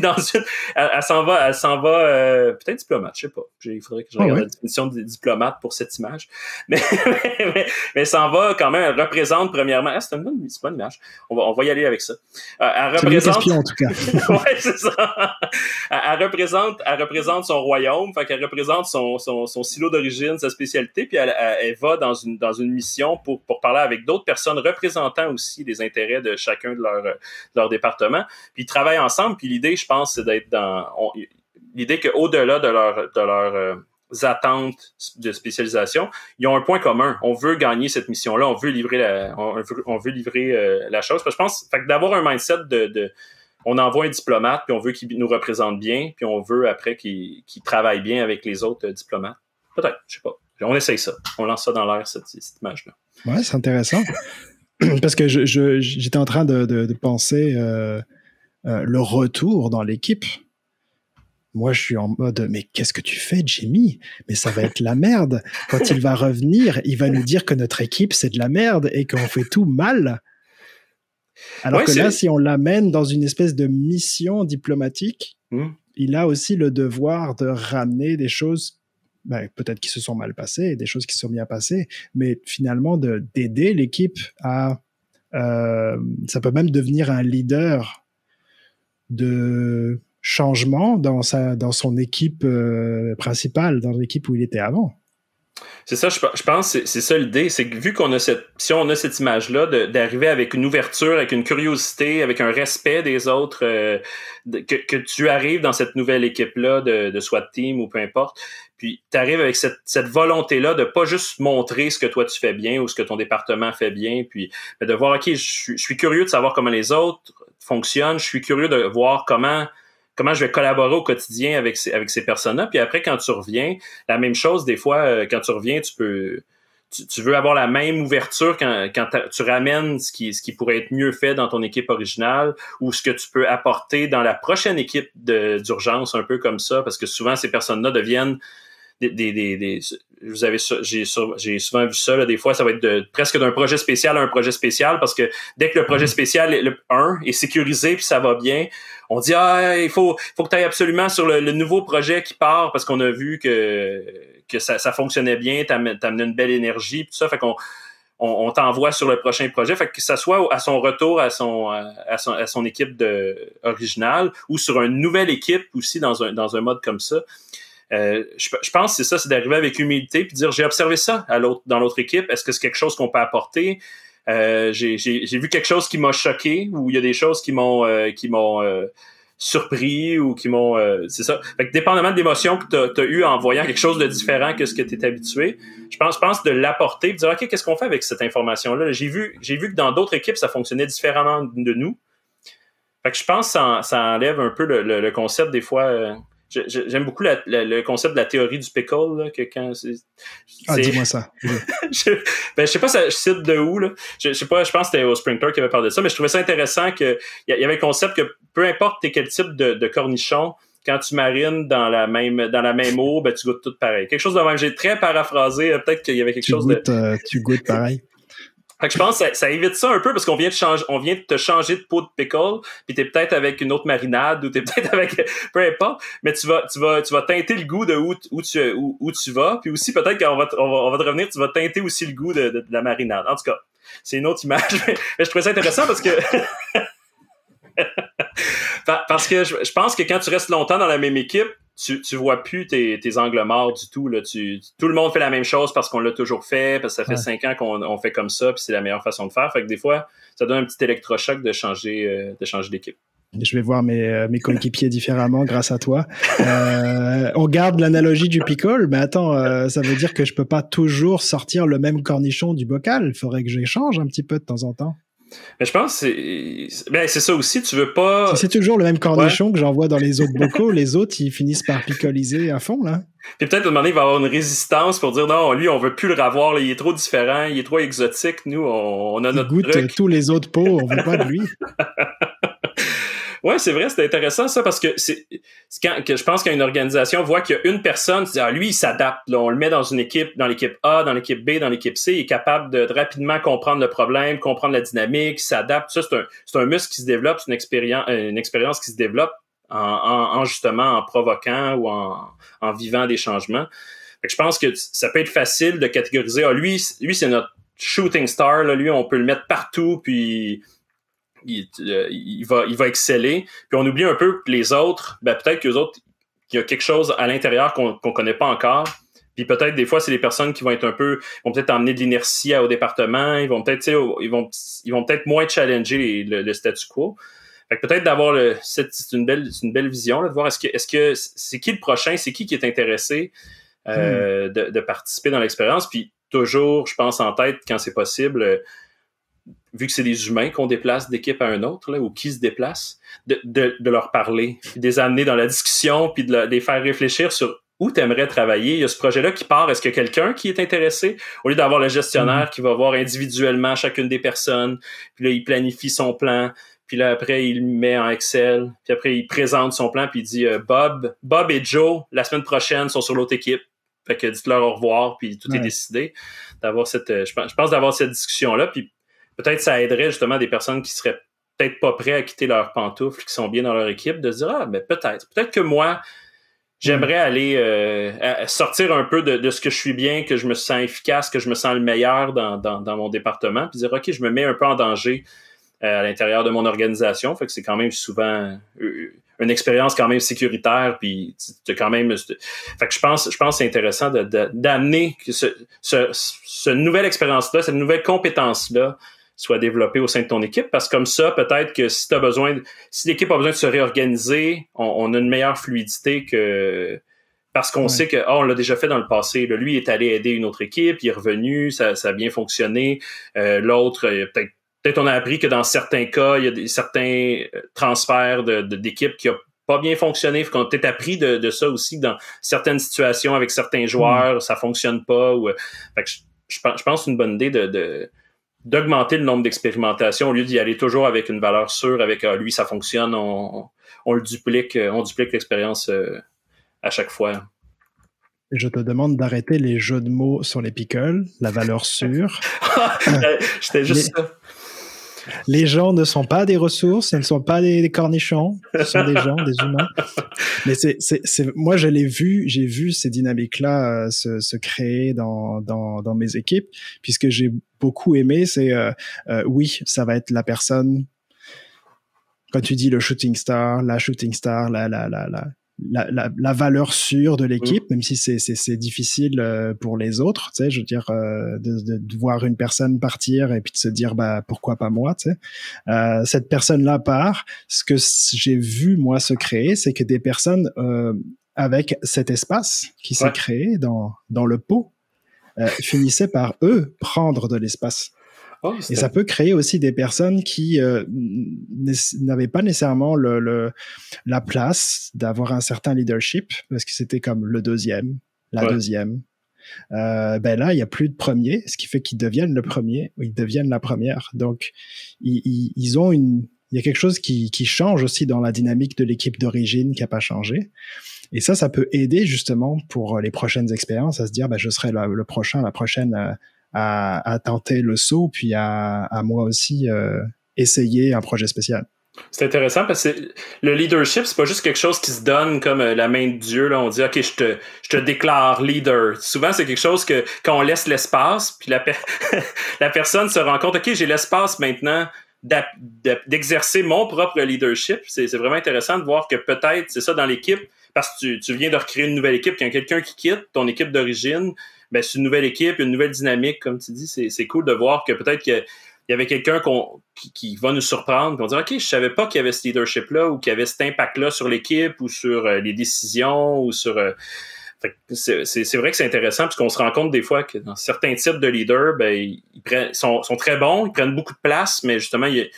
dans une, elle, s'en va, elle s'en va, euh, peut-être diplomate, je sais pas. Il faudrait que je ah regarde la définition de diplomate pour cette image. Mais, mais, mais, s'en va quand même, elle représente premièrement, ah, c'est une, bonne, bonne image. On va, on va y aller avec ça. Euh, elle représente. Espion, en tout cas. ouais, c'est ça. Elle, représente, elle représente son royaume, fait qu'elle représente son, son, son silo d'origine, sa spécialité, puis elle, elle, va dans une, dans une mission pour, pour parler avec d'autres personnes représentant aussi les intérêts de chacun de leur, département. Puis ils travaillent ensemble. Puis l'idée, je pense, c'est d'être dans... L'idée qu'au-delà de leur, de leurs euh, attentes de spécialisation, ils ont un point commun. On veut gagner cette mission-là, on veut livrer la, on veut, livrer euh, la chose. je pense, d'avoir un mindset de, de, on envoie un diplomate, puis on veut qu'il nous représente bien, puis on veut après qu'il travaille bien avec les autres euh, diplomates. Peut-être, je sais pas. On essaye ça. On lance ça dans l'air, cette, cette image-là. Ouais, c'est intéressant. parce que j'étais en train de, penser euh, euh, le retour dans l'équipe. Moi, je suis en mode, mais qu'est-ce que tu fais, Jimmy? Mais ça va être la merde. Quand il va revenir, il va nous dire que notre équipe, c'est de la merde et qu'on fait tout mal. Alors que là, si on l'amène dans une espèce de mission diplomatique, hmm. il a aussi le devoir de ramener des choses ben, peut-être qui se sont mal passées, des choses qui se sont bien passées, mais finalement d'aider l'équipe à, euh, ça peut même devenir un leader de changement dans sa, dans son équipe euh, principale, dans l'équipe où il était avant. C'est ça, je, pense, c'est ça l'idée, c'est que vu qu'on a cette, si on a cette image-là, d'arriver avec une ouverture, avec une curiosité, avec un respect des autres, euh, que, que, tu arrives dans cette nouvelle équipe-là de, de Team ou peu importe, puis tu arrives avec cette, cette volonté-là de pas juste montrer ce que toi tu fais bien ou ce que ton département fait bien, puis de voir, OK, je suis, je suis curieux de savoir comment les autres fonctionnent, je suis curieux de voir comment comment je vais collaborer au quotidien avec ces, avec ces personnes-là. Puis après, quand tu reviens, la même chose, des fois, euh, quand tu reviens, tu peux. Tu, veux avoir la même ouverture quand, quand tu ramènes ce qui, ce qui pourrait être mieux fait dans ton équipe originale ou ce que tu peux apporter dans la prochaine équipe d'urgence, un peu comme ça, parce que souvent ces personnes-là deviennent des, des, des, vous avez j'ai j'ai souvent vu ça là, des fois ça va être de, presque d'un projet spécial à un projet spécial parce que dès que le projet mm-hmm. spécial le 1 est sécurisé puis ça va bien on dit ah il faut faut que tu ailles absolument sur le, nouveau projet qui part parce qu'on a vu que que ça, ça fonctionnait bien t'as amené une belle énergie tout ça fait qu'on on, t'envoie sur le prochain projet. Fait que ça soit à son retour à son à son, à son équipe de originale ou sur une nouvelle équipe aussi dans un dans un mode comme ça. Euh, je, pense que c'est ça, c'est d'arriver avec humilité puis dire j'ai observé ça à l'autre dans l'autre équipe. Est-ce que c'est quelque chose qu'on peut apporter? Euh, J'ai vu quelque chose qui m'a choqué ou il y a des choses qui m'ont euh, qui m'ont surpris ou qui m'ont c'est ça. Fait que dépendamment de l'émotion que tu as, eu en voyant quelque chose de différent que ce que tu es habitué, je pense je pense de l'apporter, de dire OK, qu'est-ce qu'on fait avec cette information là J'ai vu j'ai vu que dans d'autres équipes ça fonctionnait différemment de nous. Fait que je pense que ça, enlève un peu le, le concept des fois J'aime beaucoup le concept de la théorie du pickle, là, que quand Ah, dis-moi ça. je, ben, je sais pas, ça, je cite de où, là. Je, sais pas, je pense que c'était au Sprinter qui avait parlé de ça, mais je trouvais ça intéressant qu'il y, y avait le concept que peu importe quel type de, de cornichon, quand tu marines dans la même dans la même eau, ben tu goûtes tout pareil. Quelque chose de même. J'ai très paraphrasé. Peut-être qu'il y avait quelque chose de. Euh, tu goûtes pareil. Fait que je pense que ça, évite ça un peu parce qu'on vient de changer, on vient de te changer de peau de pickle, puis t'es peut-être avec une autre marinade ou t'es peut-être avec peu importe, mais tu vas tu vas tu vas teinter le goût de où, tu où, tu vas, puis aussi peut-être qu'on va, on va on va te revenir, tu vas teinter aussi le goût de, de, la marinade. En tout cas, c'est une autre image, mais je trouvais ça intéressant parce que parce que je pense que quand tu restes longtemps dans la même équipe, tu, tu vois plus tes, tes angles morts du tout. Là. Tu, tout le monde fait la même chose parce qu'on l'a toujours fait, parce que ça fait cinq ans qu'on on fait comme ça, puis c'est la meilleure façon de faire. Fait que des fois, ça donne un petit électrochoc de changer, euh, de changer d'équipe. Je vais voir mes, euh, mes coéquipiers différemment grâce à toi. Euh, on garde l'analogie du pickle, mais attends, euh, ça veut dire que je peux pas toujours sortir le même cornichon du bocal. Il faudrait que j'échange un petit peu de temps en temps. Mais je pense que c'est ben, ça aussi, tu veux pas. c'est toujours le même cornichon que j'envoie dans les autres bocaux, les autres, ils finissent par picoliser à fond, là. Puis peut-être donné, il va avoir une résistance pour dire non, lui, on veut plus le revoir, il est trop différent, il est trop exotique, nous, on, a notre. Il goûte tous les autres pots, on veut pas de lui. Ouais, c'est vrai, c'est intéressant ça parce que c'est quand que je pense qu'une organisation voit qu'il y a une personne, tu dis ah lui il s'adapte, on le met dans une équipe, dans l'équipe A, dans l'équipe B, dans l'équipe C, il est capable de, rapidement comprendre le problème, comprendre la dynamique, s'adapte. Ça c'est un un muscle qui se développe, c'est une expérience une expérience qui se développe en, en, justement en provoquant ou en, en vivant des changements. je pense que ça peut être facile de catégoriser ah lui lui c'est notre shooting star là, lui on peut le mettre partout puis euh, il, va, il va exceller. Puis on oublie un peu que les autres, ben peut-être que les autres, qu'il y a quelque chose à l'intérieur qu'on ne connaît pas encore. Puis peut-être des fois, c'est des personnes qui vont être un peu, vont peut-être emmener de l'inertie au département. Ils vont peut-être, ils vont, ils vont peut-être moins challenger le, statu quo. Fait que peut-être d'avoir le, c'est une belle, une belle vision de voir est-ce que, est-ce que c'est qui le prochain, c'est qui qui est intéressé euh, hmm. de, de, participer dans l'expérience. Puis toujours, je pense en tête quand c'est possible vu que c'est des humains qu'on déplace d'équipe à un autre, là, ou qui se déplacent, de, de, de, leur parler, puis de les amener dans la discussion, puis de, les faire réfléchir sur où tu aimerais travailler. Il y a ce projet-là qui part. Est-ce qu'il y a quelqu'un qui est intéressé? Au lieu d'avoir le gestionnaire mm-hmm. qui va voir individuellement chacune des personnes, puis là, il planifie son plan, puis là, après, il met en Excel, puis après, il présente son plan, puis il dit euh, Bob, Bob et Joe, la semaine prochaine, sont sur l'autre équipe. Fait que dites-leur au revoir, puis tout est décidé. D'avoir cette, euh, je pense, je pense d'avoir cette discussion-là, puis peut-être ça aiderait justement des personnes qui seraient peut-être pas prêts à quitter leurs pantoufles, qui sont bien dans leur équipe, de se dire ah ben peut-être, peut-être que moi j'aimerais mm. aller euh, sortir un peu de, ce que je suis bien, que je me sens efficace, que je me sens le meilleur dans, dans, mon département, puis dire ok je me mets un peu en danger euh, à l'intérieur de mon organisation, fait que c'est quand même souvent euh, une expérience quand même sécuritaire, puis tu quand même. Fait que je pense, je pense que c'est intéressant d'amener ce, ce, ce nouvelle expérience-là, cette nouvelle compétence-là soit développé au sein de ton équipe? Parce que comme ça, peut-être que si tu as besoin, si l'équipe a besoin de se réorganiser, on, a une meilleure fluidité que parce qu'on sait que oh, on l'a déjà fait dans le passé. lui est allé aider une autre équipe, il est revenu, ça, ça a bien fonctionné. Euh, L'autre, euh, peut-être peut-être on a appris que dans certains cas, il y a des, certains euh, transferts de, d'équipes qui ont pas bien fonctionné. Faut qu'on a peut-être appris de, de, ça aussi dans certaines situations avec certains joueurs, mm. ça fonctionne pas. Ou, fait que je, je, pense, je pense que c'est une bonne idée de, de d'augmenter le nombre d'expérimentations au lieu d'y aller toujours avec une valeur sûre, avec ah, lui, ça fonctionne, on, on, le duplique, euh, on duplique l'expérience euh, à chaque fois. Je te demande d'arrêter les jeux de mots sur les pickles, la valeur sûre. C'était juste ça. Les gens ne sont pas des ressources, ce ne sont pas des, cornichons, ce sont des gens, des humains. Mais c'est, c'est, moi, je l'ai vu, j'ai vu ces dynamiques-là euh, se, se, créer dans, dans, dans, mes équipes, puisque j'ai beaucoup aimé, c'est euh, euh, oui, ça va être la personne quand tu dis le shooting star, la shooting star, la, la, la, la, la, la, valeur sûre de l'équipe, même si c'est difficile euh, pour les autres, tu sais, je veux dire, euh, de, de, voir une personne partir et puis de se dire, bah, pourquoi pas moi, tu sais. Euh, cette personne-là part. Ce que j'ai vu, moi, se créer, c'est que des personnes euh, avec cet espace qui s'est créé dans, dans le pot finissaient par, eux, prendre de l'espace. Oh, et ça peut créer aussi des personnes qui euh, n'avaient pas nécessairement le, la place d'avoir un certain leadership parce que c'était comme le deuxième, la deuxième. Euh, ben là, il y a plus de premier, ce qui fait qu'ils deviennent le premier, ils deviennent la première. Donc, ils, ils, ont une, il y a quelque chose qui, qui change aussi dans la dynamique de l'équipe d'origine qui a pas changé. Et ça, ça peut aider justement pour les prochaines expériences à se dire, ben, je serai le prochain, la prochaine à, tenter le saut, puis à, moi aussi euh, essayer un projet spécial. C'est intéressant parce que le leadership, c'est pas juste quelque chose qui se donne comme euh, la main de Dieu. Là. On dit, OK, je te, je te déclare leader. Souvent, c'est quelque chose que quand on laisse l'espace, puis la, la personne se rend compte, OK, j'ai l'espace maintenant d'exercer mon propre leadership. C'est vraiment intéressant de voir que peut-être, c'est ça dans l'équipe, parce que tu, tu, viens de recréer une nouvelle équipe, qu'il y a quelqu'un qui quitte ton équipe d'origine, ben, c'est une nouvelle équipe, une nouvelle dynamique, comme tu dis. C'est cool de voir que peut-être qu'il y avait quelqu'un qui, qui, va nous surprendre, qu'on dit OK, je savais pas qu'il y avait ce leadership-là ou qu'il y avait cet impact-là sur l'équipe ou sur euh, les décisions ou sur. Euh, c'est vrai que c'est intéressant puisqu'on se rend compte des fois que dans certains types de leaders, ben, ils, prennent, sont, sont, très bons, ils prennent beaucoup de place, mais justement, il,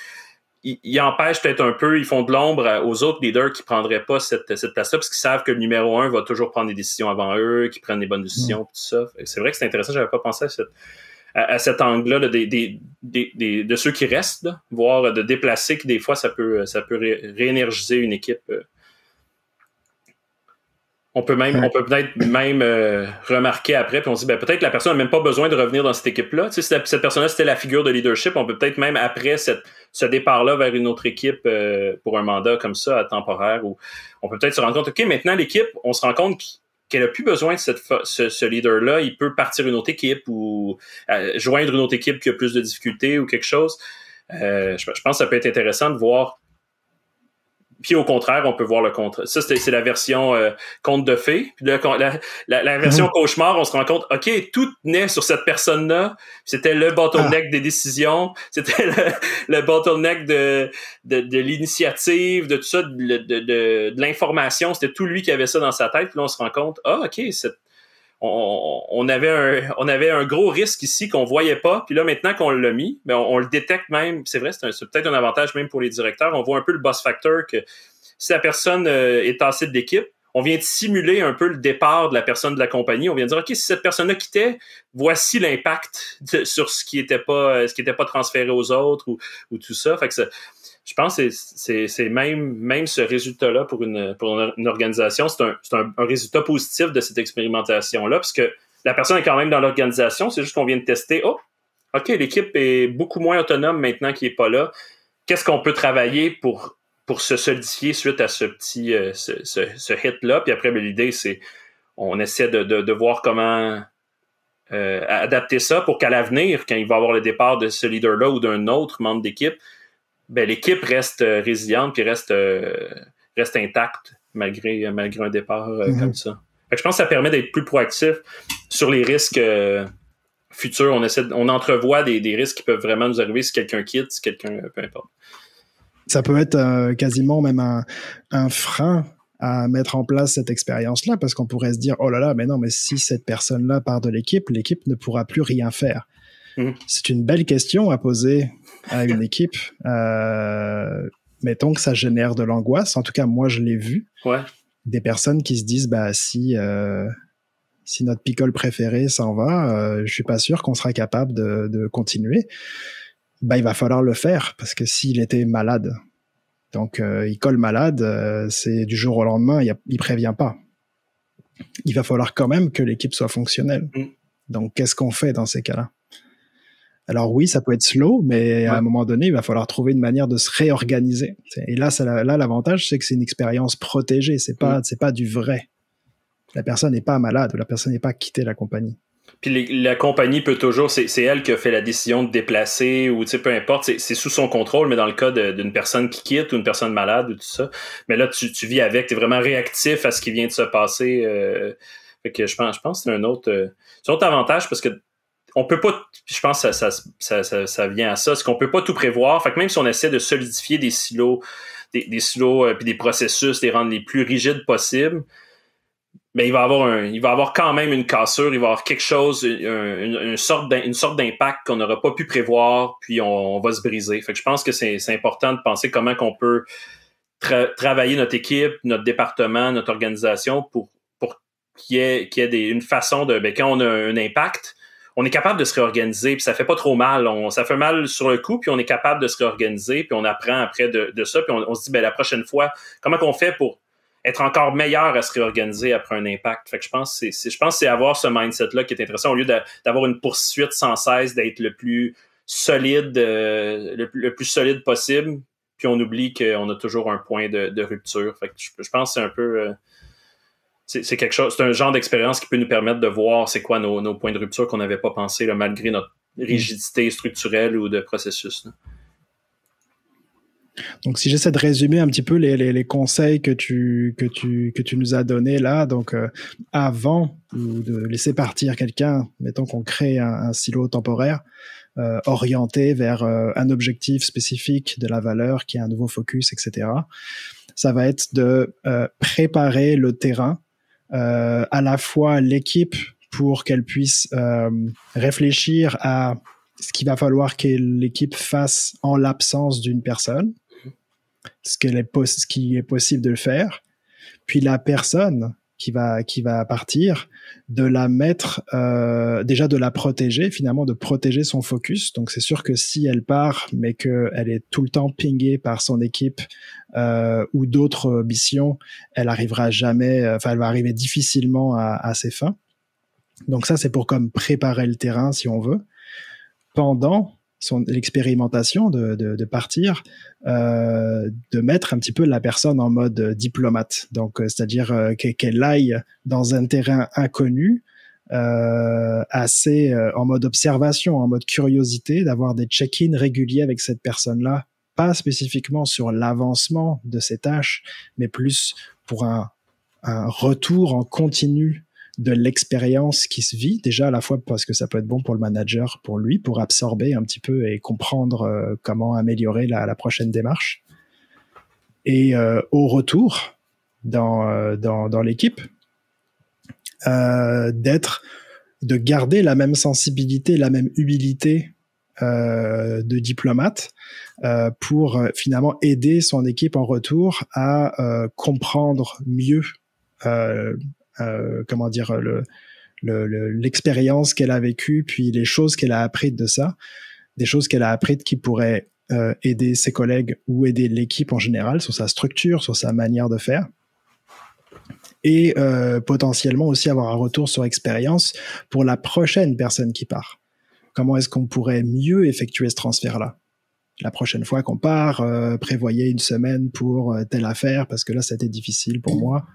ils, empêchent peut-être un peu, ils font de l'ombre aux autres leaders qui prendraient pas cette, cette place-là parce qu'ils savent que le numéro un va toujours prendre des décisions avant eux, qui prennent des bonnes décisions, mm. tout ça. C'est vrai que c'est intéressant, j'avais pas pensé à, cette, à, cet angle-là des, des, de ceux qui restent, voire de déplacer, que des fois, ça peut, ça peut réénergiser une équipe. Euh. On peut même, on peut peut-être même euh, remarquer après, puis on se dit, ben, peut-être la personne n'a même pas besoin de revenir dans cette équipe-là. Tu sais, si cette personne-là, c'était la figure de leadership, on peut peut-être même après cette, ce départ-là vers une autre équipe euh, pour un mandat comme ça, à temporaire, ou on peut peut-être se rendre compte, OK, maintenant l'équipe, on se rend compte qu'elle a plus besoin de cette, ce, leader-là, il peut partir une autre équipe ou euh, joindre une autre équipe qui a plus de difficultés ou quelque chose. Euh, je, pense que ça peut être intéressant de voir puis au contraire, on peut voir le contre. Ça, c'est la version euh, conte de fées. Puis la, la, version mhm. cauchemar, on se rend compte, OK, tout naît sur cette personne-là. C'était le bottleneck ah. des décisions. C'était le, le, bottleneck de, de, de l'initiative, de tout ça, de, de, de l'information. C'était tout lui qui avait ça dans sa tête. Puis là, on se rend compte, ah, OK, cette on, avait un, on avait un gros risque ici qu'on voyait pas. Puis là, maintenant qu'on l'a mis, ben on, le détecte même. C'est vrai, c'est peut-être un avantage même pour les directeurs. On voit un peu le boss factor que si la personne euh, est tassée de l'équipe, on vient de simuler un peu le départ de la personne de la compagnie. On vient de dire, OK, si cette personne-là quittait, voici l'impact sur ce qui n'était pas, euh, ce qui était pas transféré aux autres ou, ou tout ça. Fait que ça, je pense que c'est même, ce résultat-là pour une, organisation, c'est un, résultat positif de cette expérimentation-là, parce que la personne est quand même dans l'organisation, c'est juste qu'on vient de tester, oh, OK, l'équipe est beaucoup moins autonome maintenant qu'il n'est pas là. Qu'est-ce qu'on peut travailler pour, se solidifier suite à ce petit euh, hit-là? Puis après, ben, l'idée, c'est on essaie de, voir comment euh, adapter ça pour qu'à l'avenir, quand il va avoir le départ de ce leader-là ou d'un autre membre d'équipe, ben, l'équipe reste euh, résiliente puis reste, euh, reste intacte malgré, malgré un départ euh, mhm. comme ça. je pense que ça permet d'être plus proactif sur les risques futurs. On, essaie, on entrevoit des, des, risques qui peuvent vraiment nous arriver si quelqu'un quitte, si quelqu'un, peu importe. Ça peut être quasiment même un, un frein à mettre en place cette expérience-là, parce qu'on pourrait se dire, oh là là, mais non, mais si cette personne-là part de l'équipe, l'équipe ne pourra plus rien faire. Mhm. C'est une belle question à poser à une équipe. Euh, mettons que ça génère de l'angoisse. En tout cas, moi, je l'ai vu. Ouais. Des personnes qui se disent, bah, si, euh, si notre picole préféré s'en va, euh, je suis pas sûr qu'on sera capable de, de, continuer. Bah, il va falloir le faire parce que s'il était malade, donc euh, il colle malade, c'est du jour au lendemain, il, il prévient pas. Il va falloir quand même que l'équipe soit fonctionnelle. Mm. Donc, qu'est-ce qu'on fait dans ces cas-là? Alors oui, ça peut être slow, mais à un moment donné, il va falloir trouver une manière de se réorganiser. Et là, là, l'avantage, c'est que c'est une expérience protégée. C'est pas, mm. c'est pas du vrai. La personne n'est pas malade, la personne n'est pas quittée la compagnie. Puis la compagnie peut toujours, c'est elle qui a fait la décision de déplacer ou peu importe, c'est sous son contrôle, mais dans le cas d'une personne qui quitte ou une personne malade ou tout ça, mais là tu, tu vis avec, tu es vraiment réactif à ce qui vient de se passer. Euh, fait que je pense, je pense que c'est un autre, euh, un autre avantage parce que on peut pas, je pense que ça, ça, ça, ça, vient à ça, c'est qu'on peut pas tout prévoir. Fait que même si on essaie de solidifier des silos, des, des silos euh, puis des processus, les rendre les plus rigides possibles, mais ben, il va avoir un, il va avoir quand même une cassure, il va avoir quelque chose, une, une sorte d'impact qu'on n'aura pas pu prévoir, puis on, va se briser. Fait que je pense que c'est important de penser comment qu'on peut travailler notre équipe, notre département, notre organisation pour, pour qu'il y ait, qu'il y ait des, une façon de, ben, quand on a un impact, on est capable de se réorganiser, puis ça fait pas trop mal. On, ça fait mal sur le coup, puis on est capable de se réorganiser, puis on apprend après de, ça, puis on, se dit, ben la prochaine fois, comment qu'on fait pour être encore meilleur à se réorganiser après un impact? Fait que je pense c'est, je pense c'est avoir ce mindset-là qui est intéressant au lieu d'avoir une poursuite sans cesse, d'être le plus solide, euh, le, plus solide possible, puis on oublie qu'on a toujours un point de, rupture. Fait que je, pense que c'est un peu. Euh, c'est quelque chose, c'est un genre d'expérience qui peut nous permettre de voir c'est quoi nos, points de rupture qu'on n'avait pas pensé malgré notre rigidité structurelle ou de processus. Donc, si j'essaie de résumer un petit peu les, conseils que tu, que, tu, que tu nous as donnés là, donc euh, avant de laisser partir quelqu'un, mettons qu'on crée un, silo temporaire euh, orienté vers euh, un objectif spécifique de la valeur qui a un nouveau focus, etc. Ça va être de préparer le terrain à la fois l'équipe pour qu'elle puisse euh, réfléchir à ce qu'il va falloir que l'équipe fasse en l'absence d'une personne, ce, est ce qui est possible de le faire, puis la personne qui va qui va partir, de la mettre euh, déjà de la protéger finalement de protéger son focus. Donc c'est sûr que si elle part mais qu'elle est tout le temps pingée par son équipe euh, ou d'autres missions, elle arrivera jamais. Enfin elle va arriver difficilement à ses fins. Donc ça c'est pour comme préparer le terrain si on veut. Pendant l'expérimentation de, de, de, partir, euh, de mettre un petit peu la personne en mode diplomate. Donc, euh, c'est-à-dire euh, qu'elle aille dans un terrain inconnu, euh, assez euh, en mode observation, en mode curiosité, d'avoir des check-ins réguliers avec cette personne-là, pas spécifiquement sur l'avancement de ses tâches, mais plus pour un, un retour en continu de l'expérience qui se vit déjà à la fois parce que ça peut être bon pour le manager, pour lui, pour absorber un petit peu et comprendre euh, comment améliorer la, prochaine démarche. Et euh, au retour dans, euh, dans, l'équipe, d'être, de garder la même sensibilité, la même humilité de diplomate pour finalement aider son équipe en retour à comprendre mieux comment dire, le, l'expérience qu'elle a vécue, puis les choses qu'elle a apprises de ça, des choses qu'elle a apprises qui pourraient euh, aider ses collègues ou aider l'équipe en général sur sa structure, sur sa manière de faire. Et euh, potentiellement aussi avoir un retour sur expérience pour la prochaine personne qui part. Comment est-ce qu'on pourrait mieux effectuer ce transfert-là? La prochaine fois qu'on part, euh, prévoyez une semaine pour euh, telle affaire parce que là, c'était difficile pour moi.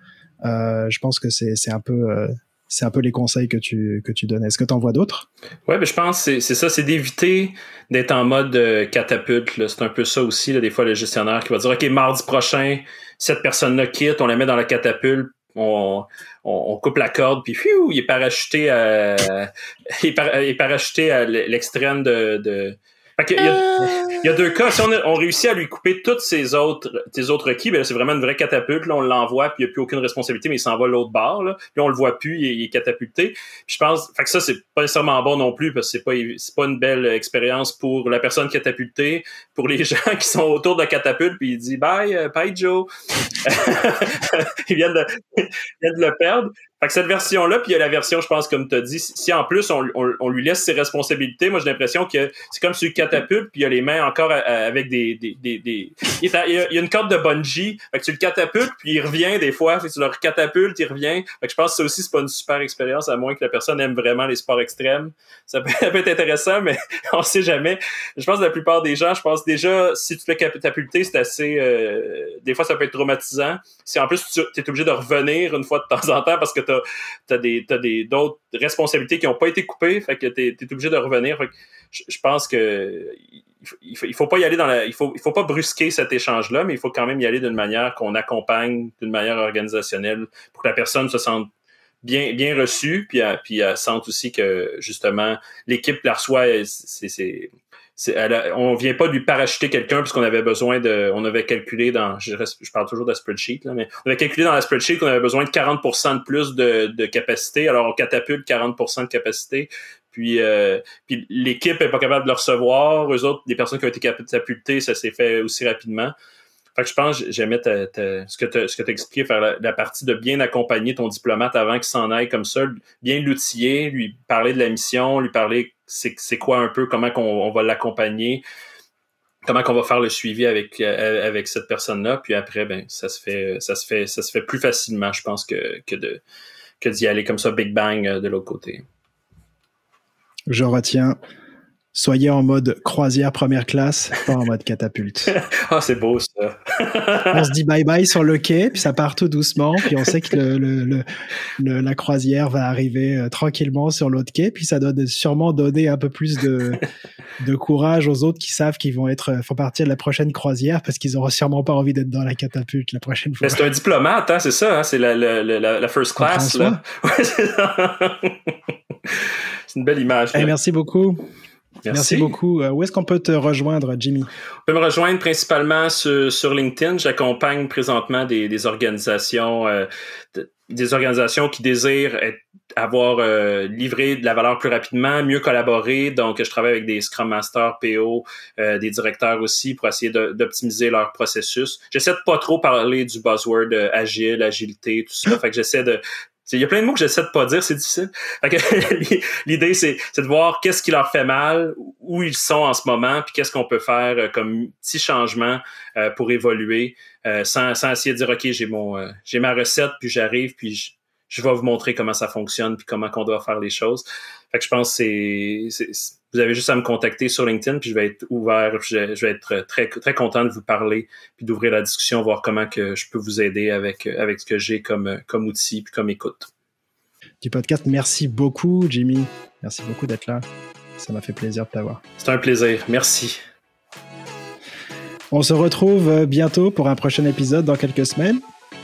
Euh, je pense que c'est un peu euh, c'est un peu les conseils que tu, donnes. Est-ce que tu en vois d'autres? Oui, mais je pense que c'est ça, c'est d'éviter d'être en mode euh, catapulte. C'est un peu ça aussi, des fois, le gestionnaire qui va dire OK, mardi prochain, cette personne-là quitte, on la met dans la catapulte, on, coupe la corde, puis il est parachuté à, est, parachuté à l'extrême de il, y a, il, y a, deux cas. Si on, on, réussit à lui couper toutes ses autres, ses autres requis, ben c'est vraiment une vraie catapulte. Là, on l'envoie, puis il n'y a plus aucune responsabilité, mais il s'en va l'autre bord. Là. Puis on le voit plus, il, est catapulté. Puis je pense, fait que ça, c'est pas nécessairement bon non plus, parce que c'est pas, c'est pas une belle expérience pour la personne catapultée, pour les gens qui sont autour de la catapulte, puis il dit bye, euh, bye Joe. il vient de, il vient de le perdre. Fait que cette version-là, puis il y a la version, je pense, comme tu as dit, si en plus on, on, on, lui laisse ses responsabilités, moi j'ai l'impression que c'est comme sur le catapulte, puis il y a les mains encore avec des. des, des, des... Il, y a, une corde de bungee, fait que tu le catapultes, puis il revient des fois, fait que tu le catapultes, il revient. Fait que je pense que ça aussi, c'est pas une super expérience, à moins que la personne aime vraiment les sports extrêmes. Ça peut, être intéressant, mais on sait jamais. Je pense que la plupart des gens, je pense déjà, si tu le catapulter, c'est assez. Euh, des fois, ça peut être traumatisant. Si en plus tu es obligé de revenir une fois de temps en temps parce que t'as as des t'as des d'autres responsabilités qui n'ont pas été coupées, fait que t'es es obligé de revenir. je, pense que il faut, il faut pas y aller dans la, il faut il faut pas brusquer cet échange là, mais il faut quand même y aller d'une manière qu'on accompagne d'une manière organisationnelle pour que la personne se sente bien bien reçue puis puis elle sente aussi que justement l'équipe la reçoit c'est elle on vient pas lui parachuter quelqu'un puisqu'on avait besoin de, on avait calculé dans, je, parle toujours de spreadsheet là, mais on avait calculé dans la spreadsheet qu'on avait besoin de 40% de plus de, de capacité. Alors on catapulte 40% de capacité. Puis, euh, puis l'équipe est pas capable de le recevoir. Eux autres, les personnes qui ont été catapultées, ça s'est fait aussi rapidement. Fait que je pense j'aimais ce que tu as, expliqué, faire la, la, partie de bien accompagner ton diplomate avant qu'il s'en aille comme ça, bien l'outiller, lui parler de la mission, lui parler c'est quoi un peu, comment on, va l'accompagner, comment qu'on va faire le suivi avec, euh, avec cette personne-là. Puis après, ben, ça se fait, ça se fait, ça se fait plus facilement, je pense, que, que que d'y aller comme ça, Big Bang euh, de l'autre côté. Je retiens soyez en mode croisière première classe, pas en mode catapulte. Ah, c'est beau ça. on se dit bye bye sur le quai, puis ça part tout doucement, puis on sait que le, le, la croisière va arriver euh, tranquillement sur l'autre quai, puis ça doit sûrement donner un peu plus de, de courage aux autres qui savent qu'ils vont être font partie de la prochaine croisière parce qu'ils auront sûrement pas envie d'être dans la catapulte la prochaine fois. C'est un diplomate, hein, c'est ça, hein, c'est la, la, la, first class. Là. c'est une belle image. merci beaucoup. Merci. beaucoup. Euh, où est-ce qu'on peut te rejoindre, Jimmy? On peut me rejoindre principalement sur, LinkedIn. J'accompagne présentement des, organisations, euh, des organisations qui désirent avoir euh, livré de la valeur plus rapidement, mieux collaborer. Donc, je travaille avec des Scrum Masters, PO, des directeurs aussi pour essayer d'optimiser leur processus. J'essaie de pas trop parler du buzzword agile, agilité, tout ça. Fait que j'essaie de il y a plein de mots que j'essaie de pas dire, c'est difficile. L'idée, c'est de voir qu'est-ce qui leur fait mal, où ils sont en ce moment, puis qu'est-ce qu'on peut faire euh, comme petit changement euh, pour évoluer, euh, sans, sans essayer de dire OK, j'ai mon j'ai ma recette, puis j'arrive, puis je, je, vais vous montrer comment ça fonctionne, puis comment qu'on doit faire les choses. Fait que je pense que c'est vous avez juste à me contacter sur LinkedIn, puis je vais être ouvert, je, vais être très, très content de vous parler, puis d'ouvrir la discussion, voir comment que je peux vous aider avec, avec ce que j'ai comme, comme outil, puis comme écoute. Du podcast, merci beaucoup, Jimmy. Merci beaucoup d'être là. Ça m'a fait plaisir de t'avoir. C'est un plaisir. Merci. On se retrouve bientôt pour un prochain épisode dans quelques semaines.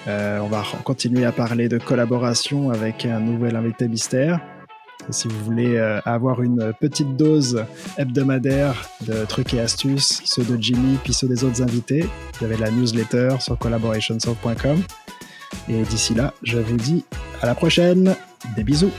Euh, on va continuer à parler de collaboration avec un nouvel invité mystère. Si vous voulez euh, avoir une petite dose hebdomadaire de trucs et astuces, ceux de Jimmy puis ceux des autres invités, vous avez la newsletter sur collaborationsoft.com. Et d'ici là, je vous dis à la prochaine. Des bisous.